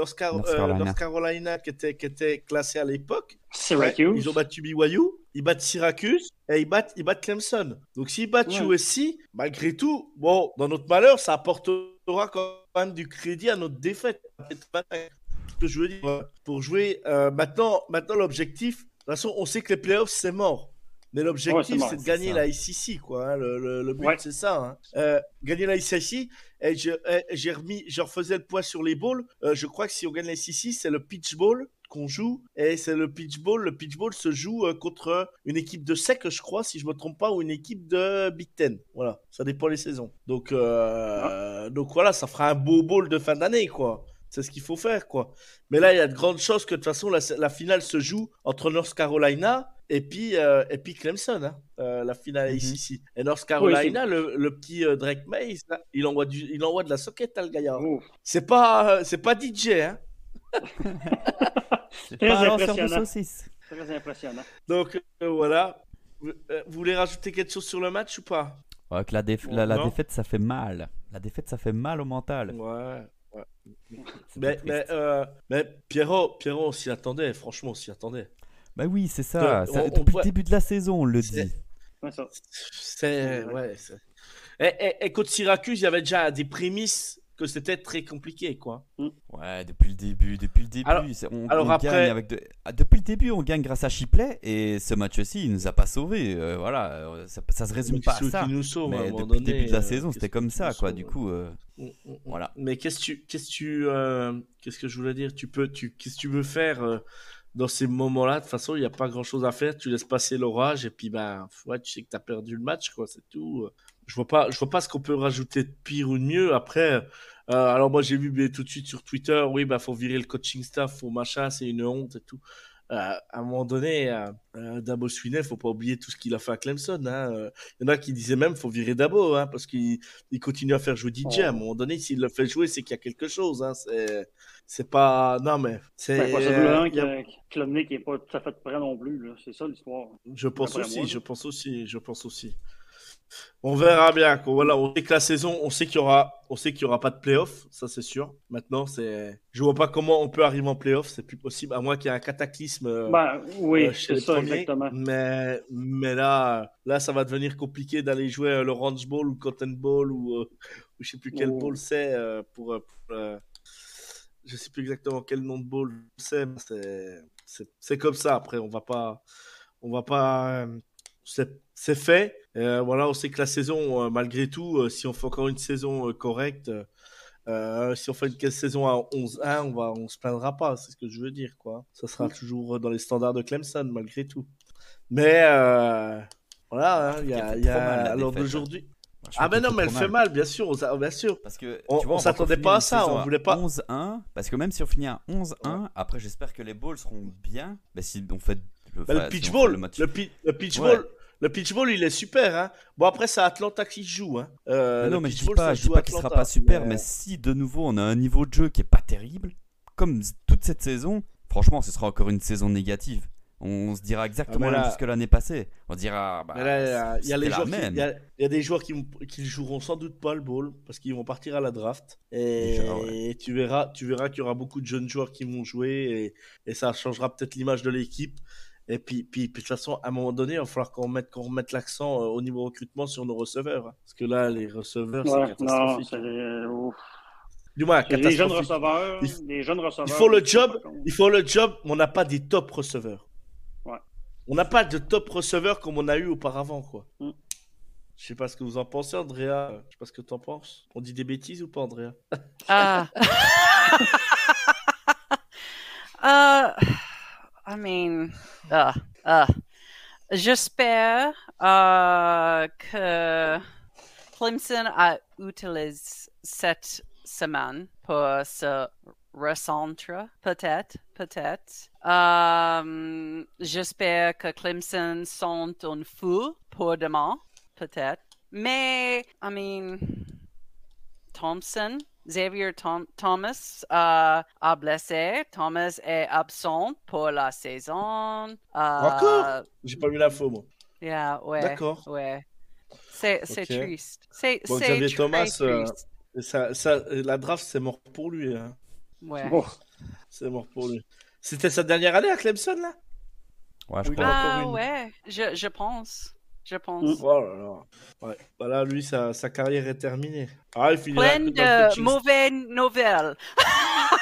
S2: North, Car-
S4: North
S2: euh,
S4: Carolina.
S2: North Carolina, qui était, qui était classé à l'époque.
S5: Syracuse.
S2: Ouais, ils ont battu BYU. ils battent Syracuse et ils battent, ils battent Clemson. Donc s'ils battent
S5: Ouais.
S2: USC, malgré tout, bon, dans notre malheur, ça apportera quand même du crédit à notre défaite. Ce que je veux dire. Pour jouer, euh, maintenant, maintenant l'objectif, de toute façon, on sait que les playoffs, c'est mort. Mais l'objectif,
S5: c'est
S2: de gagner la ICC, quoi. hein. Le, le- le but,
S5: Ouais.
S2: c'est ça. hein. Euh, gagner la ICC. Et je, j'ai remis, je refaisais le poids sur les balls. Euh, je crois que si on gagne la ICC, c'est le pitch ball qu'on joue. Et c'est le pitch ball. Le pitch ball se joue euh, contre une équipe de SEC, je crois, si je me trompe pas, ou une équipe de Big Ten. Voilà, ça dépend les saisons. Donc, euh, donc voilà, ça fera un beau ball de fin d'année, quoi. C'est ce qu'il faut faire, quoi. Mais là, il y a de grandes chances que de toute façon, la, la finale se joue entre North Carolina et puis, euh, et puis Clemson, hein, euh, la finale
S4: Mhm.
S2: ici. Et North Carolina, le, le petit euh, Drake Mays, là, il envoie, du, il envoie de la socket, hein, le gaillard. C'est pas, euh, c'est pas DJ, hein.
S4: C'est
S5: Très
S4: pas un lanceur de saucisses.
S5: Très impressionnant.
S2: Donc euh, voilà. Vous, euh, vous voulez rajouter quelque chose sur le match ou pas?
S4: Ouais, que la, déf- la, défaite, ça fait mal. La défaite, ça fait mal au mental.
S2: Ouais.
S4: C'est
S2: Mais, mais, euh, mais Pierrot, Pierrot, on s'y attendait. Franchement, on s'y attendait.
S4: Bah oui, c'est ça. Ça-
S2: on- on
S4: depuis le début de la saison, on le dit.
S2: C'est ouais. Et, et, et contre Syracuse, il y avait déjà des prémices que c'était très compliqué, quoi.
S4: Ouais, depuis le début, depuis le début.
S2: Alors-
S4: on,
S2: alors
S4: on
S2: après-
S4: gagne avec de- ah, Depuis le début, on gagne grâce à Chipley et ce match-ci, il nous a pas sauvés. euh, voilà, euh, ça, ça se résume pas à ça.
S2: qui nous sauve à un
S4: Mais
S2: moment
S4: depuis le
S2: donné,
S4: début de la
S2: euh,
S4: saison, c'était comme ça, quoi.
S2: sauve,
S4: Du coup, euh,
S2: Mm, mm, mm.
S4: voilà.
S2: Mais qu'est-ce que tu, qu'est-ce que tu, euh, qu'est-ce que je voulais dire? Tu peux, tu, qu'est-ce que tu veux faire euh, dans ces moments-là De toute façon, il n'y a pas grand-chose à faire. Tu laisses passer l'orage et puis ben, ouais, tu sais que tu as perdu le match, quoi. C'est tout. Je vois pas, je vois pas ce qu'on peut rajouter de pire ou de mieux. Après, euh, alors moi j'ai vu tout de suite sur Twitter, oui, bah faut virer le coaching staff, faut machin, c'est une honte et tout. Euh, à un moment donné, euh, euh, Dabo Swinney, faut pas oublier tout ce qu'il a fait à Clemson. hein. Il y en a qui disaient même faut virer Dabo, hein, parce qu'il il continue à faire jouer DJ. À un moment donné, s'il le fait jouer, c'est qu'il y a quelque chose. Hein. C'est, pas. Non, mais. C'est,
S5: Ben,
S2: euh, a-
S5: Klubnik n'est pas tout à fait prêt non plus. C'est ça l'histoire.
S2: Je pense aussi,
S5: moi,
S2: je pense aussi, je pense aussi. On verra bien. Voilà, on sait que la saison, on sait qu'il y aura, on sait qu'il y aura pas de playoff, ça c'est sûr. Maintenant, c'est, je vois pas comment on peut arriver en playoff, c'est plus possible à moins qu'il y ait un cataclysme. euh,
S5: Ben, oui,
S2: euh,
S5: c'est ça,
S2: premiers.
S5: exactement.
S2: Mais, mais là, là, ça va devenir compliqué d'aller jouer euh, le Ranch Bowl ou Cotton Bowl ou, euh, ou je sais plus quel
S5: Oh.
S2: bowl c'est euh, pour, pour, je sais plus exactement quel nom de bowl c'est. mais c'est- comme ça. Après, on va pas, on va pas. c'est fait. Euh, voilà, on sait que la saison, euh, malgré tout, euh, si on fait encore une saison correcte. euh, si on fait une saison à 11-1, on va, on se plaindra pas, c'est ce que je veux dire, quoi. Ça sera toujours dans les standards de Clemson, malgré tout. Mais euh, voilà, hein, il y a, y a alors
S4: défaite.
S2: d'aujourd'hui. Ah ben non, mais elle fait
S4: mal.
S2: bien sûr, on bien sûr.
S4: Parce que
S2: On- s'attendait pas à ça, on voulait pas-
S4: 11-1, parce que même si on finit à 11-1, après j'espère que les balls seront bien. Mais si on fait le,
S2: Bah, le pitch ball,
S4: le match-
S2: le, pi- le pitch
S4: Ouais.
S2: ball, le pitch ball, il est super. Hein. Bon après c'est Atlanta qui joue. Hein. Euh,
S4: non, mais je dis pas, je dis pas qu'il sera
S2: Atlanta,
S4: pas super,
S2: mais-
S4: mais si de nouveau on a un niveau de jeu qui est pas terrible, comme toute cette saison, franchement, ce sera encore une saison négative. On se dira exactement
S2: Ah, mais
S4: la même
S2: là-
S4: chose que l'année passée. On dira, bah,
S2: là, il y a y des joueurs qui, qui joueront sans doute pas le ball parce qu'ils vont partir à la draft et
S4: Déjà, ouais.
S2: tu verras, tu verras qu'il y aura beaucoup de jeunes joueurs qui vont jouer et, et ça changera peut-être l'image de l'équipe. Et puis, puis, puis, de toute façon, à un moment donné, il va falloir qu'on remette, qu'on remette l'accent euh, au niveau recrutement sur nos receveurs. hein. Parce que là, les receveurs, c'est
S5: Ouais, non,
S2: catastrophique.
S5: c'est euh, ouf.
S2: Du moins,
S5: C'est des jeunes receveurs.
S2: Il-
S5: Des jeunes receveurs.
S2: Il faut le job, il faut le job, mais on n'a pas des top receveurs.
S5: Ouais.
S2: On n'a pas de top receveurs comme on a eu auparavant, quoi.
S5: Mm.
S2: Je sais pas ce que vous en pensez, Andrea. Je sais pas ce que t'en penses. On dit des bêtises ou pas, Andrea?
S3: Uh, uh, I mean, uh, uh, j'espère uh, que Clemson a utilisé cette semaine pour se recentrer, peut-être, peut-être. Um, j'espère que Clemson sont en fou pour demain, peut-être. Mais, I mean, Thompson, Xavier Thom- Thomas euh, a blessé. Thomas est absent pour la saison. Euh,
S2: Encore? J'ai pas vu l'info, moi.
S3: Yeah, ouais.
S2: D'accord.
S3: Ouais. C'est, triste. C'est,
S2: Bon,
S3: c'est
S2: Xavier
S3: très
S2: Thomas, euh,
S3: triste.
S2: Et Ça, ça, la draft, c'est mort pour lui. hein.
S3: Ouais.
S2: C'est mort pour lui. C'était sa dernière année à Clemson, là?
S4: Ouais, je
S2: Oui,
S4: crois.
S2: là.
S3: Ah ouais, je, je pense. Je pense.
S2: Oh là là. Ouais. Voilà, lui, sa, sa carrière est terminée. Ah, il finira
S3: Plein de
S2: coaching
S3: mauvaises nouvelles.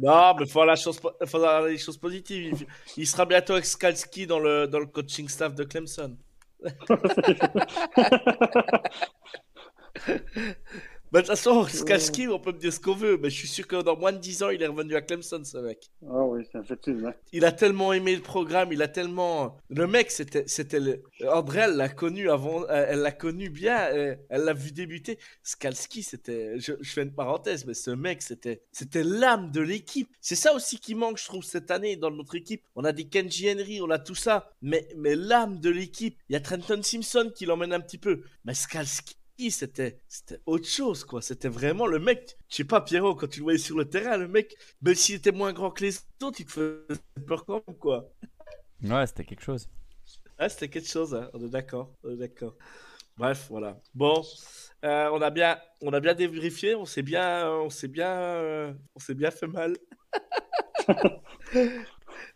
S2: Non, mais faut avoir la chose, po- faut avoir les choses positives. Il, il sera bientôt avec Skalski dans le, dans le coaching staff de Clemson. Bah, de toute façon, Skalski, on peut me dire ce qu'on veut, mais je suis sûr que dans moins de 10 ans, il est revenu à Clemson, ce mec.
S5: Ah oui, effectivement.
S2: Il a tellement aimé le programme, il a tellement. Le mec, c'était, c'était le. André, elle l'a connu avant, euh, elle l'a connu bien, euh, elle l'a vu débuter. Skalski, c'était. Je, je fais une parenthèse, mais ce mec, c'était, c'était l'âme de l'équipe. C'est ça aussi qui manque, je trouve, cette année dans notre équipe. On a des Kenji Henry, on a tout ça, mais, mais l'âme de l'équipe. Il y a Trenton Simpson qui l'emmène un petit peu, mais Skalski. C'était, c'était autre chose, quoi. C'était vraiment le mec. Je sais pas, Pierrot, quand tu le voyais sur le terrain, le mec, même s'il était moins grand que les autres, il te faisait peur quand même, quoi.
S4: Ouais, c'était quelque chose.
S2: Ah, c'était quelque chose, hein. on est d'accord, on est d'accord. Bref, voilà. Bon, euh, on a bien, on a bien dévérifié, on s'est bien, on s'est bien, euh, on s'est bien fait mal.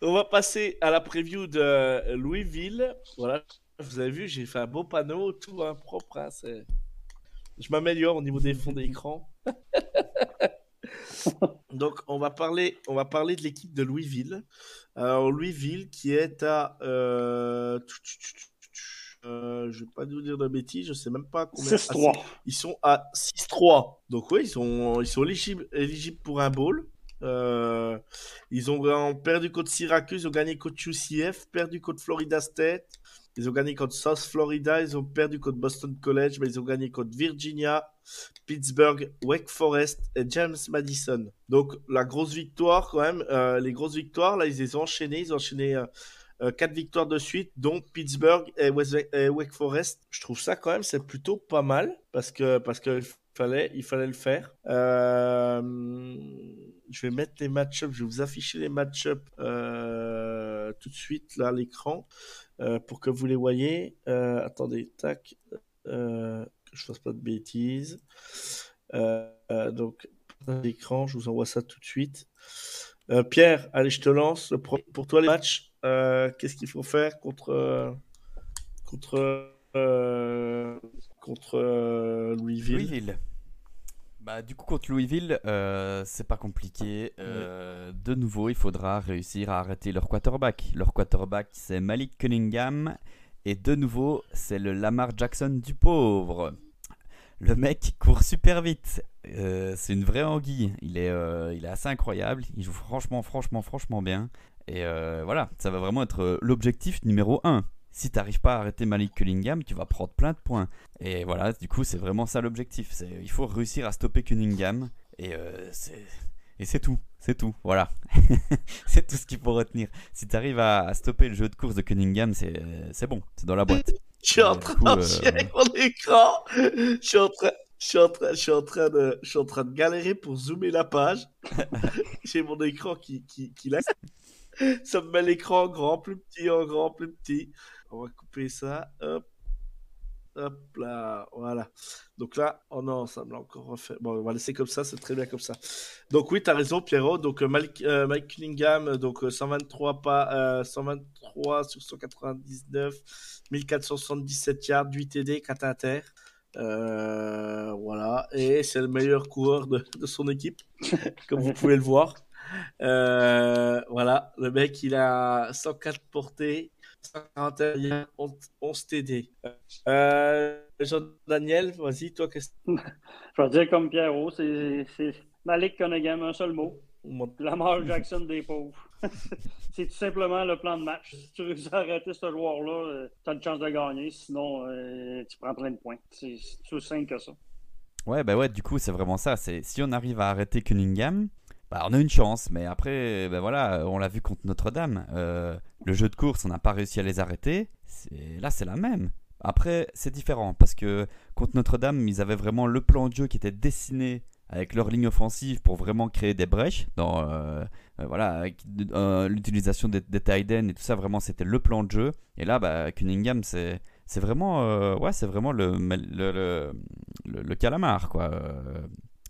S2: on va passer à la preview de Louisville. Voilà, vous avez vu, j'ai fait un beau panneau, tout hein, propre. hein, c'est- Je m'améliore au niveau des fonds d'écran. Donc, on va parler, on va parler de l'équipe de Louisville. Alors, Louisville qui est à. Euh... euh, je vais pas vous dire de bêtises, je sais même pas combien.
S5: 6-3.
S2: Ah, ils sont à 6-3. Donc, oui, ils sont, ils sont éligibles, éligibles pour un bowl. Euh, ils ont perdu contre Syracuse, ils ont gagné contre UCF, perdu contre Florida State, ils ont gagné contre South Florida, ils ont perdu contre Boston College, mais ils ont gagné contre Virginia, Pittsburgh, Wake Forest et James Madison. Donc la grosse victoire quand même, euh, les grosses victoires, là ils les ont enchaînées, ils ont enchaîné euh, euh, quatre victoires de suite, dont Pittsburgh et, Wake Forest. Je trouve ça quand même c'est plutôt pas mal parce que parce que fallait il fallait le faire. Je vais mettre les match-ups, je vais vous afficher les match-ups tout de suite là à l'écran euh, pour que vous les voyez. Euh, attendez, tac, euh, que je fasse pas de bêtises. Euh, donc, l'écran, je vous envoie ça tout de suite. Pierre, allez, je te lance. Pour toi, les matchs, qu'est-ce qu'il faut faire contre contre contre Louisville?
S4: Louisville. Bah, du coup, contre Louisville, euh, c'est pas compliqué. Euh, De nouveau, il faudra réussir à arrêter leur quarterback. Leur quarterback, c'est Malik Cunningham. Et de nouveau, c'est le Lamar Jackson du pauvre. Le mec court super vite. Euh, c'est une vraie anguille. Il est, il est assez incroyable. Il joue franchement, franchement, franchement bien. Et voilà, ça va vraiment être l'objectif numéro 1. Si t'arrives pas à arrêter Malik Cunningham, tu vas prendre plein de points. Et voilà, du coup, c'est vraiment ça l'objectif. Il faut réussir à stopper Cunningham. Et euh, c'est, tout. C'est tout. Voilà. c'est tout ce qu'il faut retenir. Si tu arrives à, à stopper le jeu de course de Cunningham, c'est, bon. C'est dans la boîte.
S2: Je suis en train
S4: coup, euh,
S2: mon écran. Je suis en train, je suis en train, je suis en train de, je suis en train de galérer pour zoomer la page. J'ai mon écran qui, qui, qui laisse. Ça me met l'écran en grand, plus petit, en grand, plus petit. On va couper ça. Hop. Hop là, voilà. Donc là, oh non, ça me l'a encore refait. Bon, on va laisser comme ça, c'est très bien comme ça. Donc oui, tu as raison, Pierrot. Donc euh, Mike, euh, Mike Cunningham, euh, donc euh, 123 pas, euh, 123 sur 199, 1477 yards, 8 TD, 4 inter. Euh, voilà, et c'est le meilleur coureur de, de son équipe, comme vous pouvez le voir. Euh, voilà, le mec il a 104 portées, 141 yards, 11 TD. Euh, Jean-Daniel, vas-y, toi, qu'est-ce
S5: Je vais dire comme Pierrot, c'est Malik Cunningham, un seul mot.
S2: que
S5: Lamar Jackson des pauvres. c'est tout simplement le plan de match. Si tu réussis à arrêter ce joueur-là, tu as une chance de gagner. Sinon, euh, tu prends plein de points. C'est aussi simple que ça.
S4: Ouais, bah ouais, du coup, c'est vraiment ça. C'est si on arrive à arrêter Cunningham, bah, on a une chance. Mais après, bah voilà, on l'a vu contre Notre-Dame. Euh, le jeu de course, on n'a pas réussi à les arrêter. Là, c'est la même. Après, c'est différent parce que contre Notre-Dame, ils avaient vraiment le plan de jeu qui était dessiné avec leur ligne offensive pour vraiment créer des brèches dans euh, euh, voilà l'utilisation des, des et tout ça. Vraiment, c'était le plan de jeu. Et là, bah, Cunningham, c'est c'est vraiment ouais, c'est vraiment le le, le, le- le calamar quoi.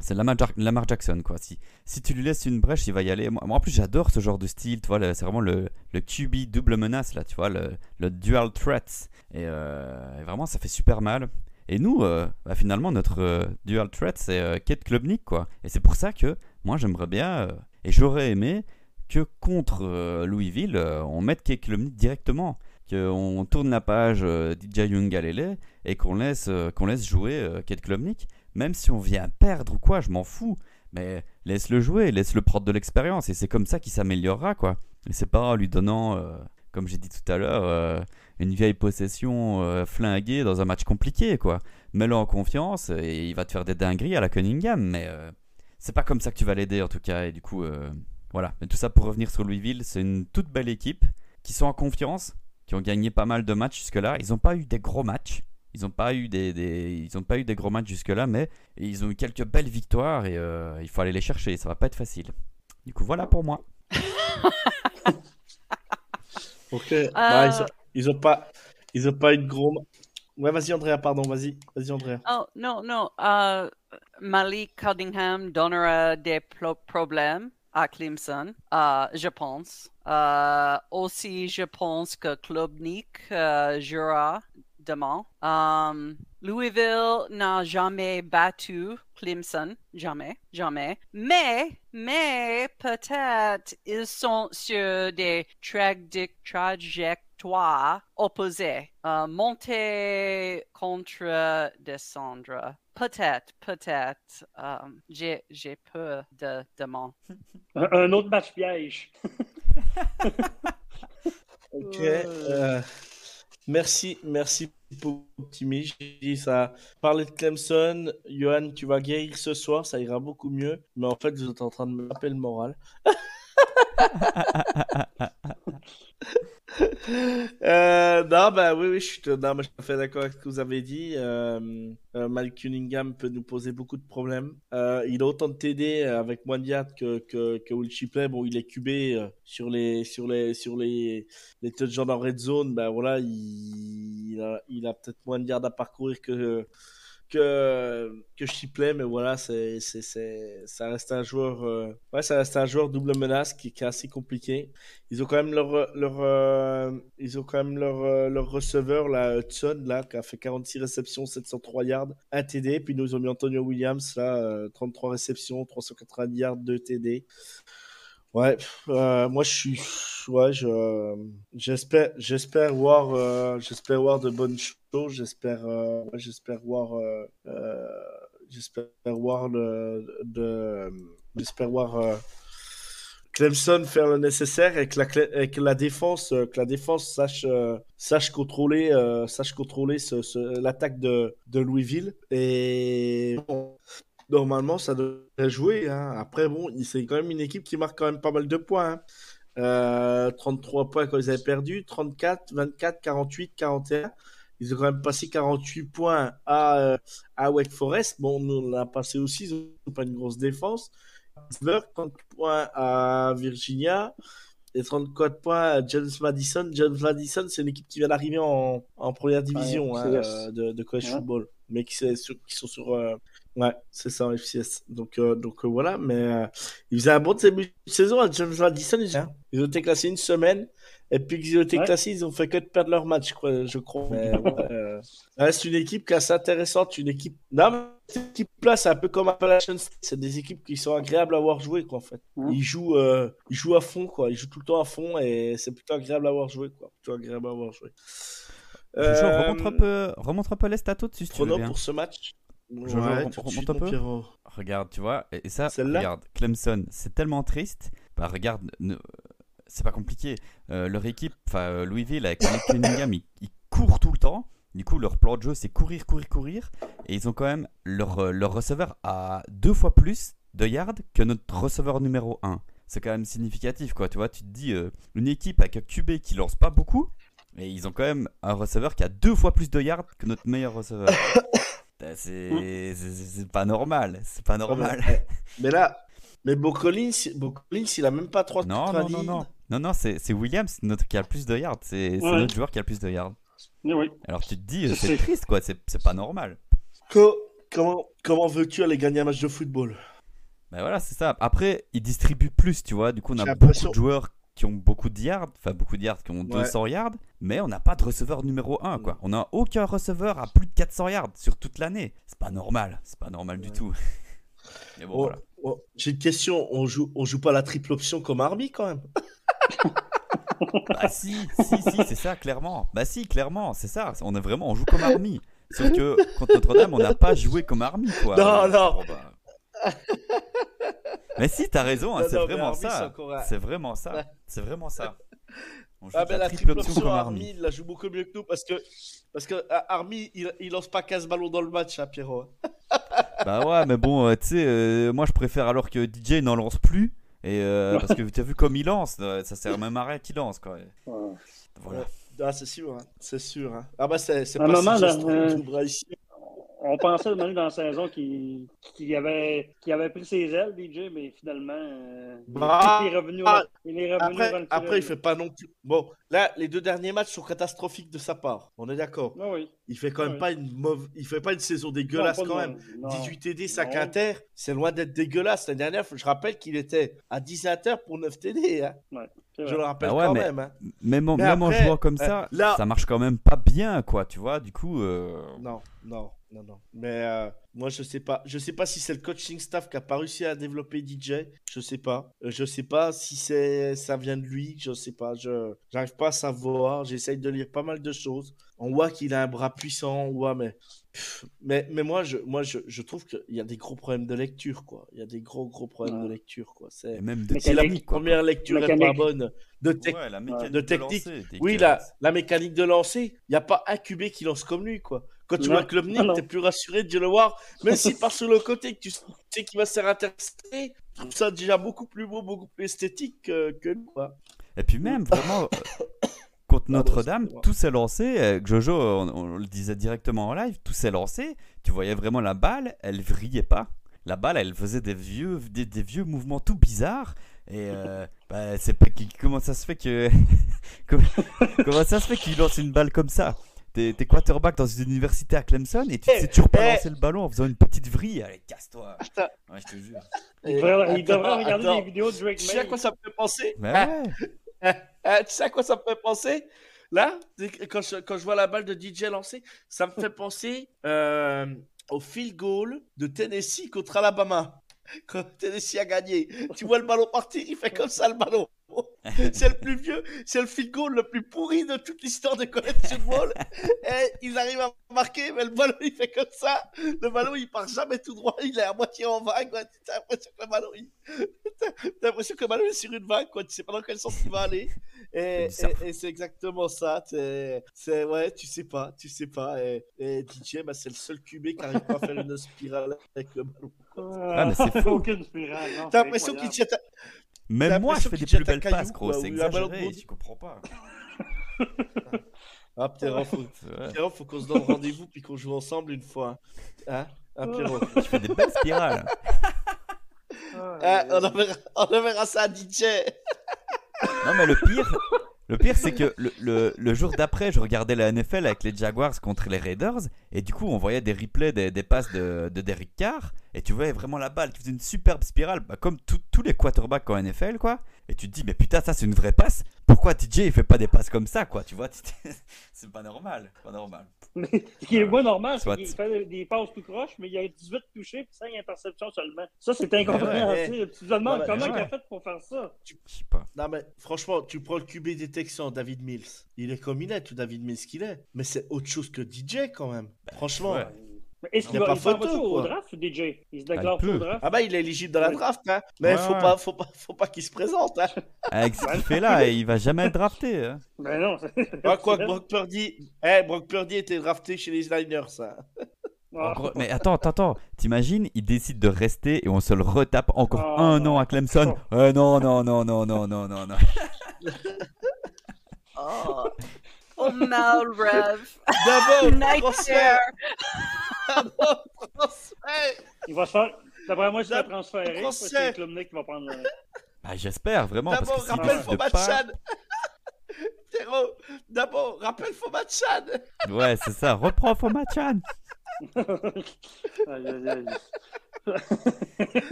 S4: C'est Lamar, Lamar Jackson, quoi. Si, si tu lui laisses une brèche, il va y aller. Moi, en plus, j'adore ce genre de style, tu vois. C'est vraiment le, le QB double menace, là, tu vois, le, dual threat. Et, euh, et vraiment, ça fait super mal. Et nous, euh, bah, finalement, notre euh, dual threat, c'est Kate Klubnik, quoi. Et c'est pour ça que moi, j'aimerais bien, et j'aurais aimé que contre Louisville, on mette Kate Klubnik directement. Qu'on tourne la page euh, DJ Young Galele et qu'on laisse, qu'on laisse jouer euh, Kate Klubnik même si on vient perdre ou quoi, je m'en fous. Mais laisse-le jouer, laisse-le prendre de l'expérience. Et c'est comme ça qu'il s'améliorera, quoi. Et c'est pas en lui donnant, euh, comme j'ai dit tout à l'heure, euh, une vieille possession euh, flinguée dans un match compliqué, quoi. Mets-le en confiance et il va te faire des dingueries à la Cunningham. Mais c'est pas comme ça que tu vas l'aider, en tout cas. Et du coup, voilà. Mais tout ça pour revenir sur Louisville, c'est une toute belle équipe qui sont en confiance, qui ont gagné pas mal de matchs jusque-là. Ils n'ont pas eu des gros matchs. Ils n'ont pas eu des, des- ils ont pas eu des gros matchs jusque-là, mais ils ont eu quelques belles victoires et euh, il faut aller les chercher. Ça va pas être facile. Du coup, voilà pour moi.
S2: Ok. Bah, ils, ont, ils ont pas, ils ont pas eu de gros. Ouais, vas-y Andrea, pardon, vas-y, vas-y Andrea.
S3: Oh, non, non. euh, Malik Cunningham donnera des pro- problèmes à Clemson, euh, je pense. Euh, aussi, je pense que Klubnik euh, jouera demain. Um, Louisville n'a jamais battu Clemson, jamais, jamais. Mais, mais peut-être ils sont sur des trajec- trajectoires opposées. Euh, monter contre descendre. Peut-être, peut-être. Euh, j'ai, j'ai peur de demain.
S5: Un, un autre match piège.
S2: Ok. euh, merci, merci. J'ai ça. Parler de Clemson, Johan, tu vas guérir ce soir, ça ira beaucoup mieux. Mais en fait, vous êtes en train de me taper le moral. Euh, non, bah oui, oui, je suis, non, mais je suis tout à fait d'accord avec ce que vous avez dit. Euh, euh, Mike Cunningham peut nous poser beaucoup de problèmes. Euh, il a autant de TD avec moins de yards que, que, que Will Shipley. Bon, il est QB euh, sur les, sur les, sur les, les touchdowns en red zone. Ben voilà, il, il a, a peut-être moins de yards à parcourir que, que, que Shipley, mais voilà, c'est, c'est, c'est, ça reste un joueur, euh, ouais, ça reste un joueur double menace qui, qui est assez compliqué. Ils ont quand même leur, leur, euh, ils ont quand même leur, euh, leur receveur, là, Hudson, là, qui a fait 46 réceptions, 703 yards, 1 TD. Puis nous, ils ont mis Antonio Williams, là, euh, 33 réceptions, 390 yards, 2 TD. Ouais, euh, moi je suis, ouais, je, j'espère, j'espère voir, euh, j'espère voir de bonnes choses. J'espère, euh, j'espère voir, euh, euh, j'espère voir le, de, j'espère voir euh, Clemson faire le nécessaire et que la, et que la défense, que la défense sache, sache contrôler, sache contrôler ce, ce- l'attaque de, de Louisville. Et bon, normalement, ça devrait jouer. hein. Après, bon, c'est quand même une équipe qui marque quand même pas mal de points. hein. Euh, 33 points quand ils avaient perdu, 34, 24, 48, 41. Ils ont quand même passé 48 points à, euh, à Wake Forest. Bon, nous, on l'a passé aussi, ils n'ont pas une grosse défense. Pittsburgh, 30 points à Virginia et 34 points à James Madison. James Madison, c'est une équipe qui vient d'arriver en, en première division hein, euh, de, de college
S5: Ouais.
S2: football, mais qui, sont sur. Ouais, c'est ça, en FCS. Donc, euh, donc euh, voilà, mais euh, ils faisaient un bon début de saison à James Madison. Ils, ils ont été classés une semaine. Et puis qu'ils ont été
S5: Ouais.
S2: classés, ils ont fait que de perdre leur match, quoi, je crois. Mais, ouais, euh, une équipe qui est assez intéressante. Une équipe. Non, mais cette équipe-là, c'est un peu comme Appalachian State. C'est des équipes qui sont agréables à voir jouer, quoi, en fait. Ils jouent, euh, ils jouent à fond, quoi. Ils jouent tout le temps à fond et c'est plutôt agréable à voir jouer, quoi. Plutôt agréable à voir jouer.
S4: Jojo,
S2: Euh,
S4: remonte un peu, remonte un peu les statos dessus si tu veux bien.
S2: pour ce match. Ouais, de
S4: remonte un peu. Regarde, tu vois, et et ça, regarde, Clemson, c'est tellement triste. Bah, regarde, ne- c'est pas compliqué. Euh, leur équipe, enfin, euh, Louisville avec Mike Cunningham, ils, ils courent tout le temps. Du coup, leur plan de jeu, c'est courir, courir, courir. Et ils ont quand même leur, euh, leur receveur à deux fois plus de yards que notre receveur numéro 1. C'est quand même significatif, quoi. Tu vois, tu te dis, euh, une équipe avec un QB qui lance pas beaucoup, et ils ont quand même un receveur qui a deux fois plus de yards que notre meilleur receveur. Putain, c'est pas normal, c'est pas normal.
S2: Ouais, mais, là, mais Bo Collins, Bo Collins, il a même pas 3
S4: Non, non, non, non. Non, non, c'est Williams notre, qui a le plus de yards. C'est
S5: Ouais.
S4: notre joueur qui a le plus de yards.
S5: Oui.
S4: Alors tu te dis,
S5: C'est-
S4: triste quoi, c'est pas normal.
S2: Co- comment, comment veux-tu aller gagner un match de football?
S4: Ben voilà, c'est ça. Après, ils distribuent plus, tu vois. Du coup, on a beaucoup de joueurs qui ont beaucoup de yards, enfin beaucoup de yards qui ont 200 yards, mais on n'a pas de receveur numéro 1, quoi. On n'a aucun receveur à plus de 400 yards sur toute l'année. C'est pas normal, c'est pas normal du tout. Bon,
S2: Oh,
S4: voilà.
S2: oh, J'ai une question, on joue, on joue pas la triple option comme Army quand même?
S4: Bah si, si, si, c'est ça, clairement. Bah si, clairement, c'est ça. On est vraiment, on joue comme Army. Sauf que contre Notre-Dame, on n'a pas joué comme Army, quoi.
S2: Non, non.
S4: Bon, bah. Mais si, t'as raison, hein, c'est vraiment ça. C'est vraiment ça. C'est vraiment ça. On joue
S2: Ah ben
S4: la
S2: la
S4: triple
S2: triple
S4: option
S2: option
S4: comme
S2: Army,
S4: Army.
S2: il la joue beaucoup mieux que nous parce que parce que ah, Army il, il lance pas 15 ballons dans le match hein, Pierrot.
S4: Bah ouais, mais bon, euh, tu sais, euh, moi je préfère alors que DJ n'en lance plus. Et euh, parce que tu as vu comme il lance, euh, ça sert même à rien qu'il lance, quoi.
S5: Ouais.
S4: Voilà.
S2: Ah c'est sûr, hein, c'est sûr. hein. Ah bah c'est c'est
S5: Un
S2: pas si
S5: On pensait demander dans la saison qu'il avait, pris ses ailes, DJ, mais finalement, euh,
S2: Bah,
S5: il est revenu,
S2: ah,
S5: il est revenu
S2: Après, après il fait pas non plus. Bon, là les deux derniers matchs sont catastrophiques de sa part. On est d'accord.
S5: Ah oui.
S2: Il fait quand même
S5: Ouais.
S2: pas une mauvaise, il fait pas une saison dégueulasse
S5: Non,
S2: quand
S5: de-
S2: même.
S5: non.
S2: 18 TD, 5
S5: Non.
S2: inter, c'est loin d'être dégueulasse. L'année dernière, je rappelle qu'il était à 10 inter pour 9 TD. hein.
S5: C'est
S2: Je le rappelle
S4: Bah ouais,
S2: quand
S4: mais-
S2: même. hein.
S4: Même, en, même jouant comme
S2: euh,
S4: ça,
S2: là-
S4: ça marche quand même pas bien, quoi, tu vois. Du coup, euh,
S2: Non, non, non, non. Mais euh, moi, je sais pas. Je sais pas si c'est le coaching staff qui a pas réussi à développer DJ. Je sais pas. Euh, Je sais pas si c'est ça vient de lui. Je sais pas. Je j'arrive pas à savoir. J'essaye de lire pas mal de choses. On voit qu'il a un bras puissant. On voit, mais mais mais moi, je moi je, je trouve qu'il y a des gros problèmes de lecture, quoi. Il y a des gros gros problèmes
S5: Ouais.
S2: de lecture, quoi. C'est
S4: même de
S2: si la première lecture est pas bonne de tech
S4: Ouais, la mécanique
S2: de
S4: de
S2: technique.
S4: lancer,
S2: Oui, la, la mécanique de lancer, il n'y a pas un QB qui lance comme lui, quoi. Quand tu
S5: Non.
S2: vois Club
S5: Ah
S2: t'es plus rassuré de le voir, même s'il part sur le côté, que tu sais qu'il va se faire intercepter. Je trouve ça déjà beaucoup plus beau, beaucoup plus esthétique que, que nous, quoi.
S4: Et puis même, vraiment, euh, contre Notre-Dame,
S2: excuse-moi.
S4: tout s'est lancé. euh, Jojo, on, on le disait directement en live, tout s'est lancé. Tu voyais vraiment la balle, elle vrillait pas. La balle, elle faisait des vieux, des, des vieux mouvements tout bizarres. Et euh, bah, c'est comment ça se fait que comment ça se fait qu'il lance une balle comme ça? T'es t'es quarterback dans une université à Clemson et tu
S2: Eh,
S4: sais toujours pas
S2: eh.
S4: lancer le ballon en faisant une petite vrille. Allez, casse-toi. Ouais, je te jure.
S5: Il devrait, il devrait
S2: Attends,
S5: regarder
S2: attends.
S5: les vidéos de Drake
S2: Tu sais à quoi ça me fait penser?
S4: Mais
S2: Hein
S4: ouais.
S2: Hein, Tu sais à quoi ça me fait penser? Là, quand je, quand je vois la balle de DJ lancer, ça me fait penser euh, au field goal de Tennessee contre Alabama. Quand Tennessee a gagné, tu vois le ballon partir, il fait comme ça le ballon. C'est le plus vieux, c'est le field goal le plus pourri de toute l'histoire de college football. Et ils arrivent à marquer, mais le ballon il fait comme ça. Le ballon il part jamais tout droit, il est à moitié en vague. quoi. T'as l'impression que le ballon il... T'as l'impression que le ballon est sur une vague, quoi. Tu sais pas dans quel sens il va aller. Et,
S4: C'est du surf.
S2: et- et c'est exactement ça. t'es- C'est ouais, tu sais pas, tu sais pas. Et, et DJ, bah, c'est le seul QB qui arrive pas à faire une spirale avec le ballon.
S5: Ah,
S4: mais c'est fou.
S5: Aucune spirale. non,
S2: T'as l'impression qu'il tient.
S4: Même moi, je fais des plus belles
S2: caillou,
S4: passes, gros.
S2: quoi,
S4: C'est exagéré, tu comprends pas.
S2: Ah, Pierrot, faut,
S4: Ouais.
S2: Faut qu'on se donne rendez-vous puis qu'on joue ensemble une fois. Hein, hein Pierrot
S4: Je fais des belles spirales.
S5: Ah,
S2: on, enverra, on enverra ça à DJ.
S4: Non, mais le pire, le pire c'est que le, jour d'après, je regardais la NFL avec les Jaguars contre les Raiders, et du coup, on voyait des replays des, des passes de, de Derek Carr, et tu voyais vraiment la balle qui faisait une superbe spirale, bah, comme tous les quarterbacks en NFL, quoi. Et tu te dis, mais putain, ça c'est une vraie passe. Pourquoi TJ il fait pas des passes comme ça, quoi Tu vois, c'est pas normal, pas normal.
S5: Mais ce qui est moins normal, c'est qu'il fait des passes tout croche, mais il y a 18 touchés et 5 interceptions seulement. Ça, c'est incompréhensible.
S2: Ouais,
S5: Tu te demandes
S2: Ouais,
S5: comment
S4: ouais.
S5: il a fait pour faire ça.
S4: Je sais pas.
S2: Non, mais franchement, tu prends le QB des Texans, David Mills. Il est comme il est, tout David Mills qu'il est. Mais c'est autre chose que DJ quand même. Franchement.
S5: Est-ce
S2: Y
S5: qu'il
S2: a
S5: va,
S2: pas
S5: il va
S2: photo,
S5: au draft, DJ Il se
S4: Ah,
S5: déclare au draft?
S2: Ah bah il est éligible dans la draft, hein. Mais
S4: Ouais,
S2: faut,
S4: ouais.
S2: pas, faut pas, faut pas qu'il se présente, hein.
S4: Avec ce qu'il fait là, il va jamais être drafté. hein.
S5: Ben non.
S2: Ah, quoi que Brock Purdy, eh, Brock Purdy était drafté chez les Niners, hein.
S5: Ah.
S4: Mais attends, attends, attends. T'imagines, il décide de rester et on se le retape encore
S5: Oh,
S4: un an à Clemson. Ouais, non, non, non, non, non, non, non, non.
S2: Oh,
S3: au Malrev.
S2: D'abord. D'abord, transfert.
S5: Il va se faire. D'après moi, je
S2: vais
S5: transférer. C'est Klumnik qui va prendre le.
S4: Ben, j'espère vraiment.
S2: D'abord, rappelle
S4: Fobat
S2: Chad. Théro, d'abord, rappelle Fobat Chad.
S4: ouais, c'est ça. Reprends
S5: Fobat Chad.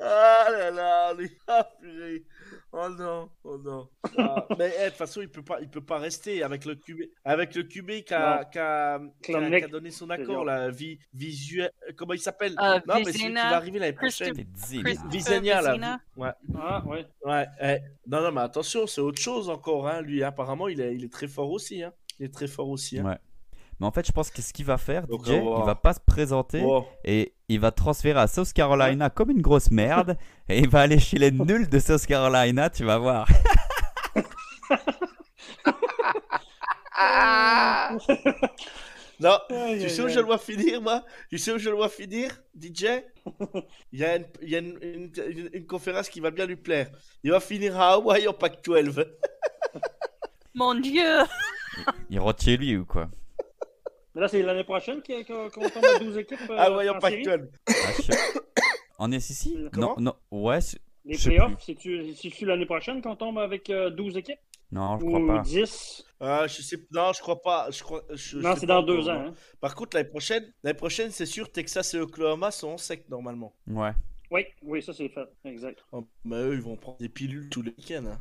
S2: ah là là, les est Oh non, oh non. Ah, mais eh, de toute façon, il peut pas, il peut pas rester avec le QB, avec le QB qui a, qui a- donné son accord, là, vi, visuel, comment il s'appelle?
S3: Euh,
S2: Non, mais celui qui
S3: Vizina,
S2: va arriver l'année prochaine. Visenia, là.
S3: Vizina.
S2: Ouais,
S5: Ah, ouais.
S2: ouais. eh. Non, non, mais attention, c'est autre chose encore, hein. Lui, apparemment, il est, il est très fort aussi, hein. Il est très fort aussi, hein.
S4: Ouais. Mais en fait, je pense que ce qu'il va faire, DJ, il va pas se présenter
S2: Wow.
S4: et il va transférer à South Carolina comme une grosse merde et il va aller chez les nuls de South Carolina, tu vas voir.
S2: Non,
S5: Aïe,
S2: tu
S5: aïe,
S2: sais où je dois finir, moi? Tu sais où je dois finir, DJ Il y a, une, il y a une, une- une- une conférence qui va bien lui plaire. Il va finir à Hawaï en Pac 12.
S3: Mon Dieu!
S4: Il rentre chez lui ou quoi?
S5: Mais là, c'est l'année prochaine qu'on tombe à 12 équipes. euh,
S2: Hawaï en
S5: en
S2: Pac
S5: série?
S2: 12.
S4: Ah, je- En SEC Non, non, ouais,
S5: Les playoffs, c'est-tu l'année prochaine qu'on tombe avec euh, 12 équipes?
S4: Non, je crois
S5: Ou
S4: pas.
S5: 10
S2: Ah, je sais, non, je crois pas. Je crois, je-
S5: Non, c'est
S2: pas
S5: dans deux ans. hein.
S2: Par contre, l'année prochaine, l'année prochaine, c'est sûr, Texas et Oklahoma sont en sec normalement.
S4: Ouais.
S5: Oui, oui, ça c'est fait. Exact.
S2: Oh, mais eux, ils vont prendre des pilules tous les week-ends. hein.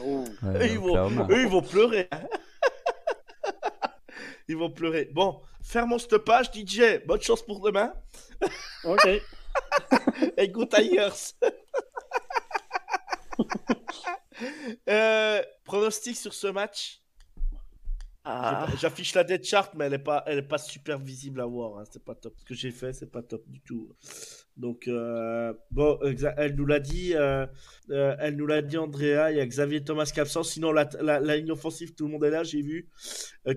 S5: Oh.
S2: Eux, ils vont, eux, ils vont pleurer. Ils vont pleurer. Bon, fermons cette page, DJ. Bonne chance pour demain.
S5: OK.
S2: Go Tigers. euh, pronostic sur ce match?
S3: Ah,
S2: J'affiche la dead chart, mais elle est pas, elle est pas super visible à voir. hein. C'est pas top. Ce que j'ai fait, c'est pas top du tout. Donc euh, bon, elle nous l'a dit, euh, euh, elle nous l'a dit Andrea. Il y a Xavier Thomas qui est absent. Sinon la, la, la ligne offensive, tout le monde est là. J'ai vu euh,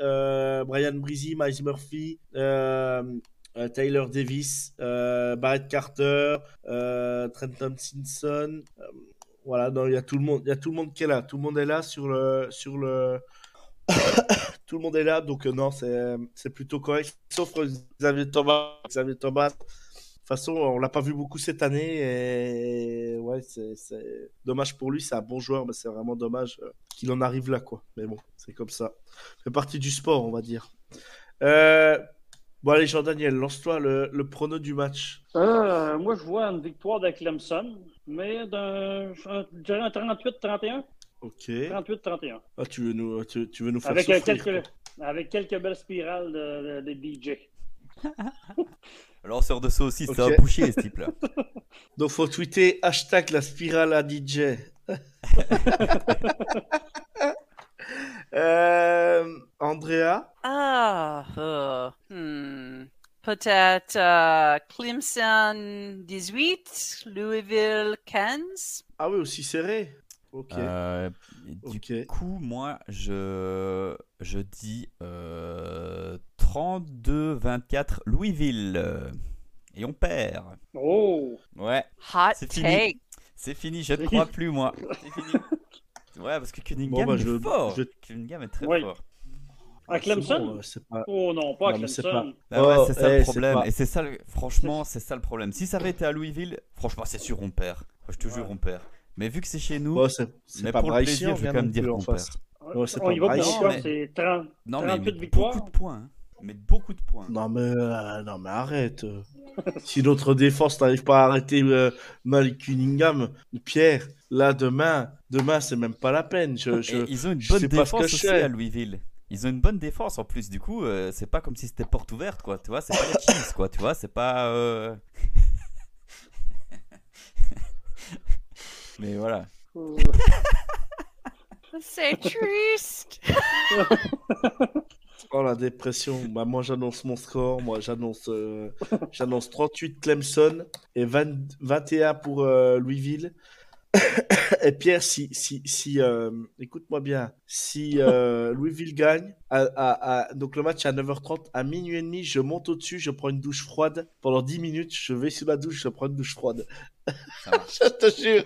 S2: euh, Brian Breezy, Miles Murphy. Tyler Davis, Barrett Carter, Trenton Simpson, voilà, il y a tout le monde, il y a tout le monde qui est là, tout le monde est là sur le, sur le, tout le monde est là, donc euh, non, c'est, plutôt correct, sauf Xavier Thomas, Xavier Thomas. De toute façon, on l'a pas vu beaucoup cette année ouais, c'est, dommage pour lui. C'est un bon joueur, mais c'est vraiment dommage euh, qu'il en arrive là, quoi. Mais bon, c'est comme ça. Fait partie du sport, on va dire. Euh, Bon, allez, Jean-Daniel, lance-toi le, le prono du match.
S5: Moi, je vois une victoire de mais d'un, je dirais un 38-31.
S2: Ok.
S5: 38-31.
S2: Ah, tu veux nous, tu, tu veux nous faire
S5: Avec, euh,
S2: souffrir,
S5: quelques,
S2: quoi.
S5: avec quelques belles spirales de, de, de DJ.
S4: Lanceur de sauce aussi, c'est
S2: Ok.
S4: un boucher ce type-là.
S2: Donc, faut tweeter hashtag la spirale à DJ. euh, Andrea?
S3: Ah, euh, hmm. Peut-être euh, Clemson 18, Louisville 15.
S2: Ah oui, aussi serré. Ok.
S4: Euh, du
S2: ok.
S4: coup, moi, je, je dis euh, 32-24 Louisville. Et on perd.
S5: Oh!
S4: Ouais,
S3: Hot
S4: C'est fini.
S3: take.
S4: c'est fini, je ne crois plus, moi. C'est fini. Ouais, parce que Cunningham
S2: Bon, bah,
S4: est
S2: je-
S4: fort.
S2: je-
S4: Cunningham est très
S5: Oui.
S4: fort.
S5: À Clemson?
S2: bon, euh, pas...
S5: Oh non, pas à Clemson.
S4: Ouais,
S2: Oh,
S4: c'est ça
S2: eh,
S4: le
S2: c'est
S4: problème. Et c'est ça, le- franchement, c'est ça le problème. Si ça avait été à Louisville, franchement, c'est sûr, on perd. Je te jure,
S5: Ouais.
S4: on perd. Mais vu que c'est chez nous,
S2: Bon, c'est pas
S4: pour le plaisir, je vais quand même dire qu'on perd.
S2: Ouais, c'est pas
S4: mais-
S5: c'est 30.
S4: non, mais
S5: 38
S4: mais
S5: victoires.
S4: beaucoup de points. hein. Mais beaucoup de points.
S2: Non mais, euh, non mais arrête. euh. si notre défense n'arrive pas à arrêter euh, Malik Cunningham, Pierre, là demain, demain c'est même pas la peine. Je, je-
S4: Et ils ont une bonne défense
S2: je
S4: aussi à Louisville. Ils ont une bonne défense en plus. Du coup, euh, c'est pas comme si c'était porte ouverte, quoi. Tu vois, c'est pas les Chiefs, quoi. Tu vois, c'est pas. euh, Mais voilà.
S3: C'est triste.
S2: Oh la dépression. Bah, moi j'annonce mon score. Moi j'annonce euh, j'annonce 38 Clemson et 20 21 pour euh, Louisville. et Pierre, si si si euh, écoute-moi bien, si euh, Louisville gagne, à, à- à- donc le match est à 9h30 à minuit et demi, je monte au-dessus, je prends une douche froide pendant 10 minutes, je vais sous la douche, je prends une douche froide. Je te jure,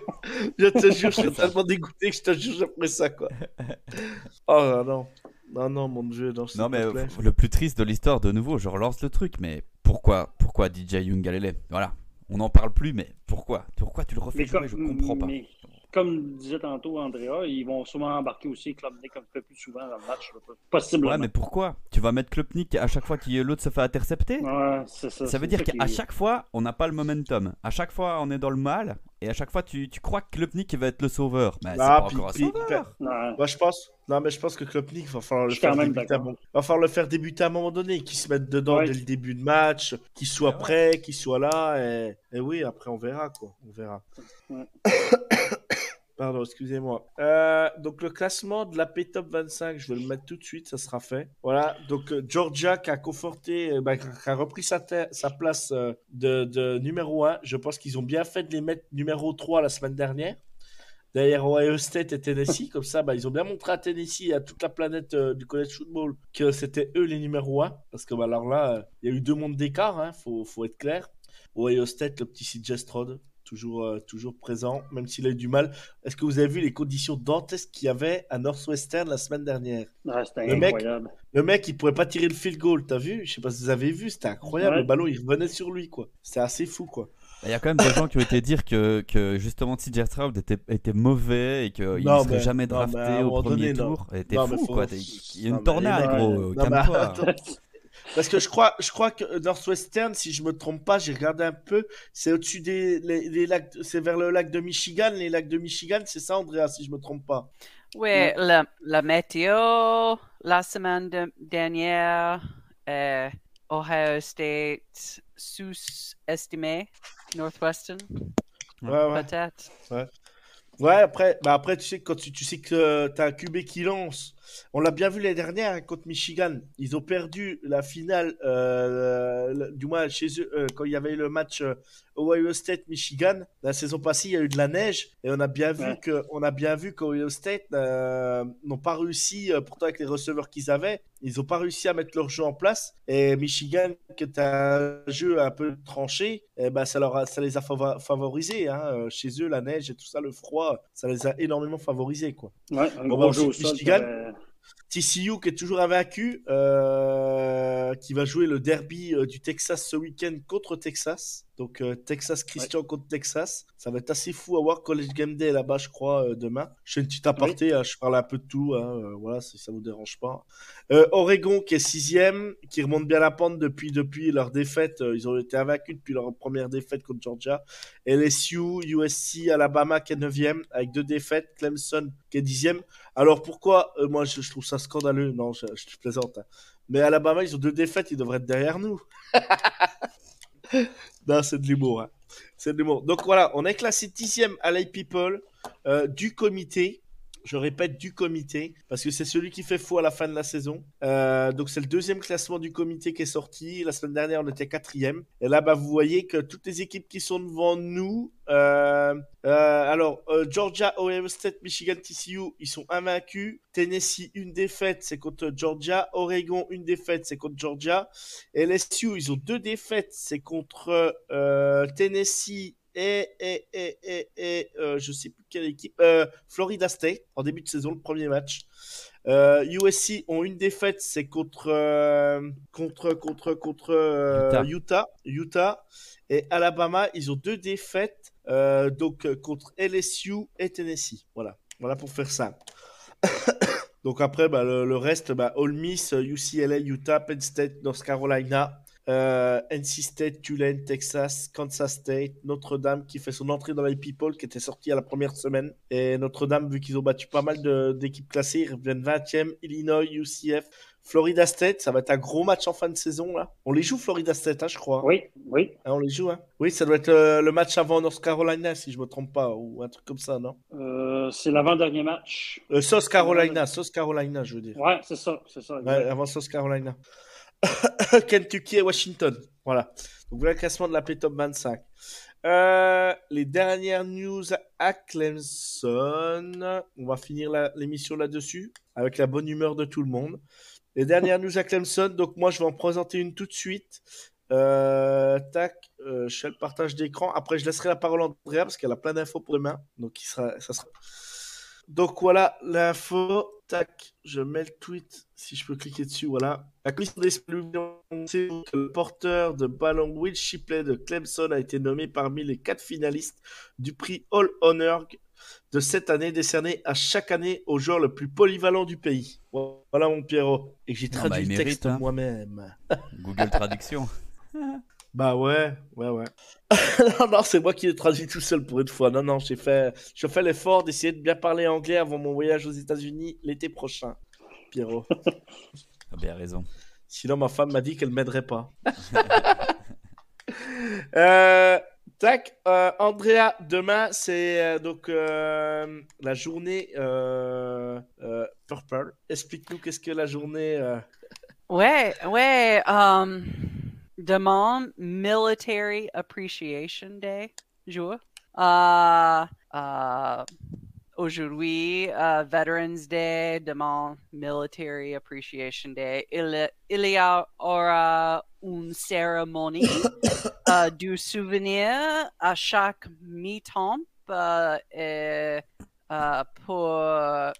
S2: je te jure, je suis tellement dégoûté que je te jure, je ferai ça quoi. Oh non, non, non, non, mon dieu, non,
S4: Non, mais le plus triste de l'histoire, de nouveau, je relance le truc. Mais pourquoi Pourquoi DJ Young Galilée Voilà. On n'en parle plus, mais pourquoi? Pourquoi tu le refais
S5: Mais,
S4: jouer?
S5: comme-
S4: Je comprends pas.
S5: mais, comme disait tantôt Andrea, ils vont sûrement embarquer aussi Klubnik un peu plus souvent dans le match. Possiblement.
S4: Ouais, mais pourquoi? Tu vas mettre Klubnik à chaque fois que l'autre se fait intercepter?
S5: Ouais, c'est ça.
S4: Ça veut dire qu'à chaque fois, on n'a pas le momentum. À chaque fois, on est dans le mal. Et à chaque fois, tu, tu crois que Klubnik va être le sauveur. Mais c'est
S2: Ah,
S4: pas
S2: puis-
S4: encore un
S2: puis-
S4: sauveur.
S5: Ouais.
S2: Moi, je pense. Non, mais je pense que Klopnik va falloir le
S5: Je
S2: faire débuter. À... va falloir le faire débuter à un moment donné, qu'il se mette dedans
S5: Ouais.
S2: dès le début de match, qu'il soit
S4: Ouais.
S2: prêt, qu'il soit là. Et... et oui, après on verra quoi. On verra.
S5: Ouais.
S2: Pardon, excusez-moi. Euh, donc le classement de la P-Top 25, je vais le mettre tout de suite, ça sera fait. Voilà, donc euh, Georgia qui a conforté, euh, bah, qui a repris sa, place de, numéro 1. Je pense qu'ils ont bien fait de les mettre numéro 3 la semaine dernière. Derrière Ohio State et Tennessee, comme ça, bah, ils ont bien montré à Tennessee et à toute la planète du college football que c'était eux les numéros 1. Parce que bah, alors là, il y a eu deux mondes d'écart, hein, faut, être clair. Ohio State, le petit CJ toujours, euh, toujours présent, même s'il a eu du mal. Est-ce que vous avez vu les conditions dantesques qu'il y avait à Northwestern la semaine dernière?
S5: C'était
S2: Le mec-. Le mec, il pouvait pas tirer le field goal, t'as vu? Je sais pas si vous avez vu, c'était incroyable.
S5: Ouais.
S2: Le ballon, il revenait sur lui, quoi. C'était assez fou, quoi.
S4: Il y a quand même des gens qui ont été dire que, que justement TJ Stroud était, était mauvais et qu'il ne serait
S2: mais-
S4: jamais drafté au premier
S2: donné,
S4: tour.
S2: Mais
S4: fou quoi. Il y a une tornade gros. Calme-toi.
S2: Parce que je crois, je crois que Northwestern, si je me trompe pas, j'ai regardé un peu, c'est au-dessus des les, les lacs, c'est vers le lac de Michigan, les lacs de Michigan, c'est ça, Andrea, si je me trompe pas?
S3: Oui, la, la météo la semaine de- dernière, euh, Ohio State sous-estimé, Northwestern,
S2: Ouais, ouais.
S3: peut-être.
S2: Ouais, après, bah après, tu sais, quand tu, tu sais que tu as un QB qui lance, on l'a bien vu l'année dernière hein, contre Michigan. Ils ont perdu la finale, euh, du moins chez eux, euh, quand il y avait eu le match euh, Ohio State-Michigan. La saison passée, il y a eu de la neige et on a bien vu que, on a bien vu qu'Ohio State n'ont pas réussi, pourtant avec les receveurs qu'ils avaient, ils n'ont pas réussi à mettre leur jeu en place. Et Michigan, qui est un jeu un peu tranché, eh ben ça, leur a- ça les a favo- favorisés. Hein. Chez eux, la neige et tout ça, le froid, ça les a énormément favorisés. Quoi.
S5: Ouais, un
S2: Bon,
S5: gros
S2: bah,
S5: jeu au sol.
S2: TCU qui est toujours invaincu, euh, qui va jouer le derby euh, du Texas ce week-end contre Texas. Donc euh, Texas Christian contre Texas. Ça va être assez fou à voir College Game Day là-bas, je crois, euh, demain. Je fais une petite aparté, hein, je parle un peu de tout. hein, euh, voilà, si ça vous dérange pas. Oregon qui est sixième, qui remonte bien la pente depuis, depuis leur défaite. Ils ont été invaincus depuis leur première défaite contre Georgia. LSU, USC, Alabama qui est neuvième avec deux défaites. Clemson qui est dixième. Alors pourquoi Moi, je, je trouve ça scandaleux? Non, je, je plaisante. hein. Mais Alabama, ils ont deux défaites, ils devraient être derrière nous. non, c'est de l'humour. hein. C'est de l'humour. Donc voilà, on est classé dixième à l'I People euh, du comité. Je répète du comité parce que c'est celui qui fait faux à la fin de la saison. Euh, donc c'est le deuxième classement du comité qui est sorti. La semaine dernière, on était quatrième. Et là, bah, vous voyez que toutes les équipes qui sont devant nous, euh, euh, alors euh, Georgia, Ohio State, Michigan, TCU, ils sont invaincus. Tennessee, une défaite, c'est contre Georgia. Oregon, une défaite, c'est contre Georgia. LSU, ils ont deux défaites, c'est contre euh, Tennessee et, et, et, et, et euh, je sais plus quelle équipe, euh, Florida State, en début de saison, le premier match. Euh, USC ont une défaite, c'est contre, euh, contre, contre, contre euh, Utah. Utah. Et Alabama, ils ont deux défaites, euh, donc euh, contre LSU et Tennessee. Voilà, voilà pour faire ça. donc après, bah, le, le reste, bah, Ole Miss, UCLA, Utah, Penn State, North Carolina, euh, NC State, Tulane, Texas, Kansas State, Notre-Dame qui fait son entrée dans les People qui était sorti à la première semaine. Et Notre-Dame, vu qu'ils ont battu pas mal d'équipes classées, ils reviennent 20e. Illinois, UCF, Florida State, ça va être un gros match en fin de saison là. On les joue Florida State, hein, je crois.
S5: Oui, oui.
S2: Hein, on les joue, hein. Oui, ça doit être le match avant North Carolina, si je me trompe pas, ou un truc comme ça, non?
S5: Euh, c'est l'avant-dernier match.
S2: euh, South Carolina, South Carolina, je veux dire.
S5: Ouais, c'est ça, c'est ça.
S2: Ouais, avant South Carolina. Kentucky et Washington. Voilà. Donc voilà le classement de la P-Top 25. Euh, les dernières news à Clemson. On va finir l'émission là-dessus, avec la bonne humeur de tout le monde. Les dernières news à Clemson. Donc moi, je vais en présenter une tout de suite. Euh, tac, euh, je fais le partage d'écran. Après, je laisserai la parole à Andrea parce qu'elle a plein d'infos pour demain. Donc, il sera, ça sera. Donc voilà l'info. Tac, je mets le tweet si je peux cliquer dessus. Voilà. La commission des sait que le porteur de ballon Will Shipley de Clemson a été nommé parmi les quatre finalistes du prix All Honor de cette année décerné à chaque année au joueur le plus polyvalent du pays. Voilà mon Pierrot. Et j'ai
S4: Non,
S2: traduit
S4: bah,
S2: le texte
S4: hein.
S2: moi-même.
S4: Google Traduction.
S2: Bah ouais, ouais, ouais. non, non, c'est moi qui l'ai traduit tout seul pour une fois. Non, non, j'ai fait, je fais l'effort d'essayer de bien parler anglais avant mon voyage aux États-Unis l'été prochain, Pierrot.
S4: Ah, bien raison.
S2: Sinon, ma femme m'a dit qu'elle m'aiderait pas. Euh, tac, euh, Andrea, demain, c'est euh, donc euh, la journée euh, euh, Purple. Explique-nous qu'est-ce que la journée. euh,
S3: Ouais, ouais. Um, demain, Military Appreciation Day, jour. Uh, uh, aujourd'hui, uh, Veterans Day, demain, Military Appreciation Day. Il, il y aura une cérémonie uh, du souvenir à chaque mi-temps uh, et, uh, pour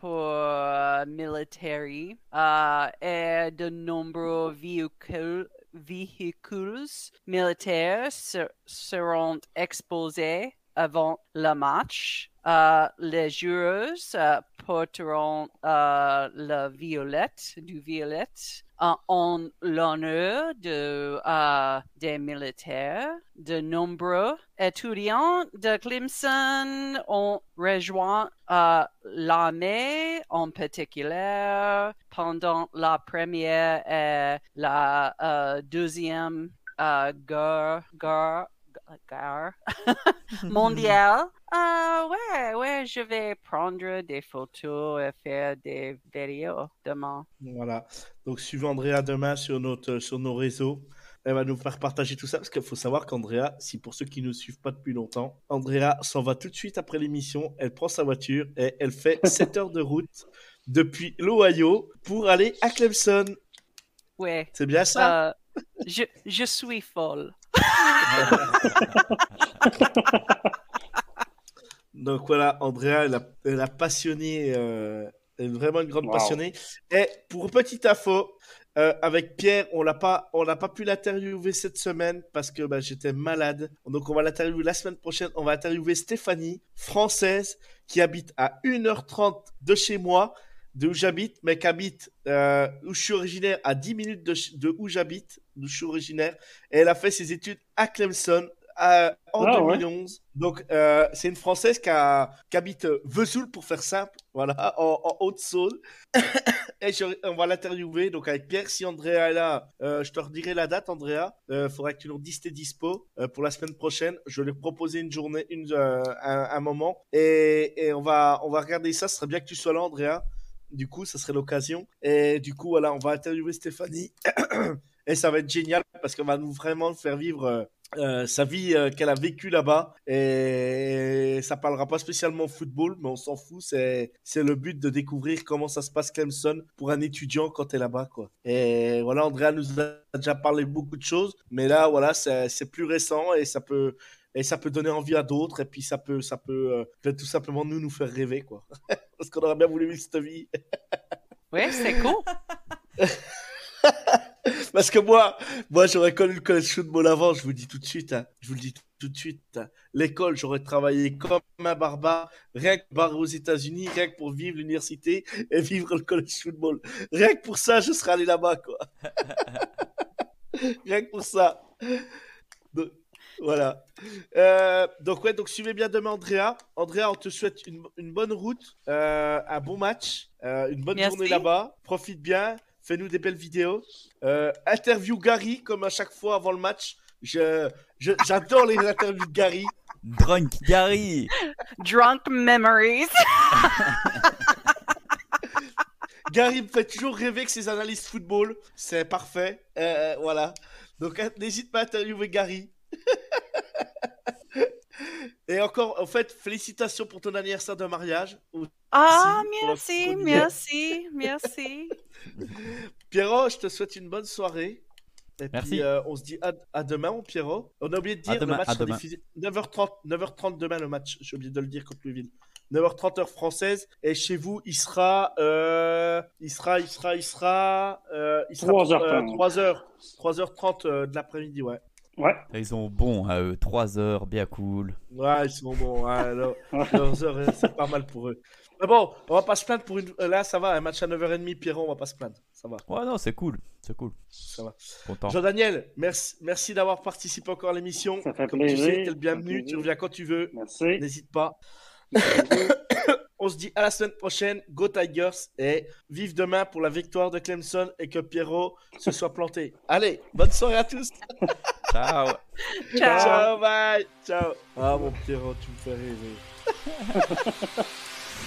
S3: pour euh, military euh, et de nombreux véhicules, véhicules militaires se- seront exposés avant le match. Euh, les joueurs euh, porteront euh, le violette, du violette en l'honneur de, euh, des militaires. De nombreux étudiants de Clemson ont rejoint euh, l'armée, en particulier pendant la première et la euh, deuxième euh, guerre, guerre, guerre mondiale. Ah ouais, ouais, je vais prendre des photos et faire des vidéos demain.
S2: Voilà. Donc, suivez Andrea demain sur, notre, sur nos réseaux. Elle va nous faire partager tout ça parce qu'il faut savoir qu'Andrea, si pour ceux qui ne nous suivent pas depuis longtemps, Andrea s'en va tout de suite après l'émission. Elle prend sa voiture et elle fait 7 heures de route depuis l'Ohio pour aller à Clemson.
S3: Ouais.
S2: C'est bien ça?
S3: Euh, je, je suis folle.
S2: Donc voilà, Andrea, elle a, elle a passionné, euh, elle est vraiment une grande
S5: Wow.
S2: passionnée. Et pour petite info, euh, avec Pierre, on l'a pas, on n'a pas pu l'interviewer cette semaine parce que bah, j'étais malade. Donc on va l'interviewer la semaine prochaine. On va interviewer Stéphanie, française, qui habite à 1h30 de chez moi, de où j'habite, mais qui habite euh, où je suis originaire, à 10 minutes de, de où j'habite, d'où je suis originaire. Et elle a fait ses études à Clemson à- en
S5: Ah ouais.
S2: 2011. Donc, euh, c'est une Française qui, a- qui habite euh, Vesoul, pour faire simple, voilà, en, en Haute-Saône. Et je- on va l'interviewer, donc avec Pierre. Si Andrea est là, euh, je te redirai la date, Andrea. Il faudra que tu nous dises tes dispo euh, pour la semaine prochaine. Je vais lui proposer une journée, une, euh, un, un moment. Et, et on, va, on va regarder ça. Ce serait bien que tu sois là, Andrea. Du coup, ça serait l'occasion. Et du coup, voilà, on va interviewer Stéphanie. Et ça va être génial parce qu'on va nous vraiment faire vivre euh, sa vie euh, qu'elle a vécue là-bas. Et ça parlera pas spécialement football, mais on s'en fout. C'est, c'est le but de découvrir comment ça se passe Clemson pour un étudiant quand t'es là-bas, quoi. Et voilà, Andrea nous a déjà parlé beaucoup de choses, mais là, voilà, c'est, c'est plus récent et ça peut, et ça peut donner envie à d'autres. Et puis ça peut, ça peut, euh, peut tout simplement nous nous faire rêver, quoi. parce qu'on aurait bien voulu vivre cette vie.
S3: Ouais, c'est cool.
S2: Parce que moi, moi j'aurais connu le collège football avant, je vous le dis tout de suite, hein. je vous le dis tout de suite. hein. L'école, j'aurais travaillé comme un barbare, rien que barré aux États-Unis, rien que pour vivre l'université et vivre le collège football. Rien que pour ça, je serais allé là-bas, quoi. rien que pour ça. Donc, voilà. Euh, donc, ouais, donc suivez bien demain, Andrea. Andrea, on te souhaite une, une bonne route, euh, un bon match, euh, une bonne
S3: Merci.
S2: journée là-bas. Profite bien, fais-nous des belles vidéos. Euh, interview Gary, comme à chaque fois avant le match. Je, je- j'adore les interviews de Gary.
S4: Drunk Gary
S3: Drunk memories.
S2: Gary me fait toujours rêver que ses analyses football. C'est parfait. Euh, voilà. Donc, euh, n'hésite pas à interviewer Gary. Et encore, en fait, félicitations pour ton anniversaire de mariage.
S3: Ah, merci, merci, merci.
S2: Pierrot, je te souhaite une bonne soirée. Et
S4: Merci.
S2: puis, euh, on se dit à, à demain, mon Pierrot. On a oublié de
S4: À
S2: dire,
S4: demain,
S2: le match
S4: à
S2: sera
S4: demain.
S2: diffusé 9h30, 9h30 demain, le match. J'ai oublié de le dire contre Louisville. 9h30 heure française. Et chez vous, il sera, euh, il sera, il sera, il sera, euh, il sera
S5: 3h30.
S2: 3h, 3h30 euh, de l'après-midi, ouais.
S5: Ouais.
S4: Ils sont bons à eux, 3 heures, bien cool.
S2: Ouais, ils sont bons. Ouais, là, leurs heures, c'est pas mal pour eux. Mais bon, on va pas se plaindre pour une. euh, Là, ça va, un match à 9h30, Pierrot, on va pas se plaindre. Ça va,
S4: Ouais, non, c'est cool, c'est cool.
S2: ça va.
S4: Content.
S2: Jean-Daniel, merci, merci d'avoir participé encore à l'émission.
S5: Ça fait
S2: Comme tu
S5: plaisir.
S2: sais, t'es le bienvenu. Tu reviens quand tu veux.
S5: Merci.
S2: N'hésite pas. On se dit à la semaine prochaine. Go Tigers et vive demain pour la victoire de Clemson et que Pierrot se soit planté. Allez, bonne soirée à tous.
S4: Ciao.
S3: Ciao.
S2: Ciao, bye. Ciao. Ah, mon Pierrot, tu me fais rêver.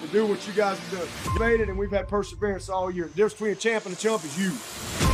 S1: to do what you guys have done. You made it, and we've had perseverance all year. The difference between a champ and a chump is you.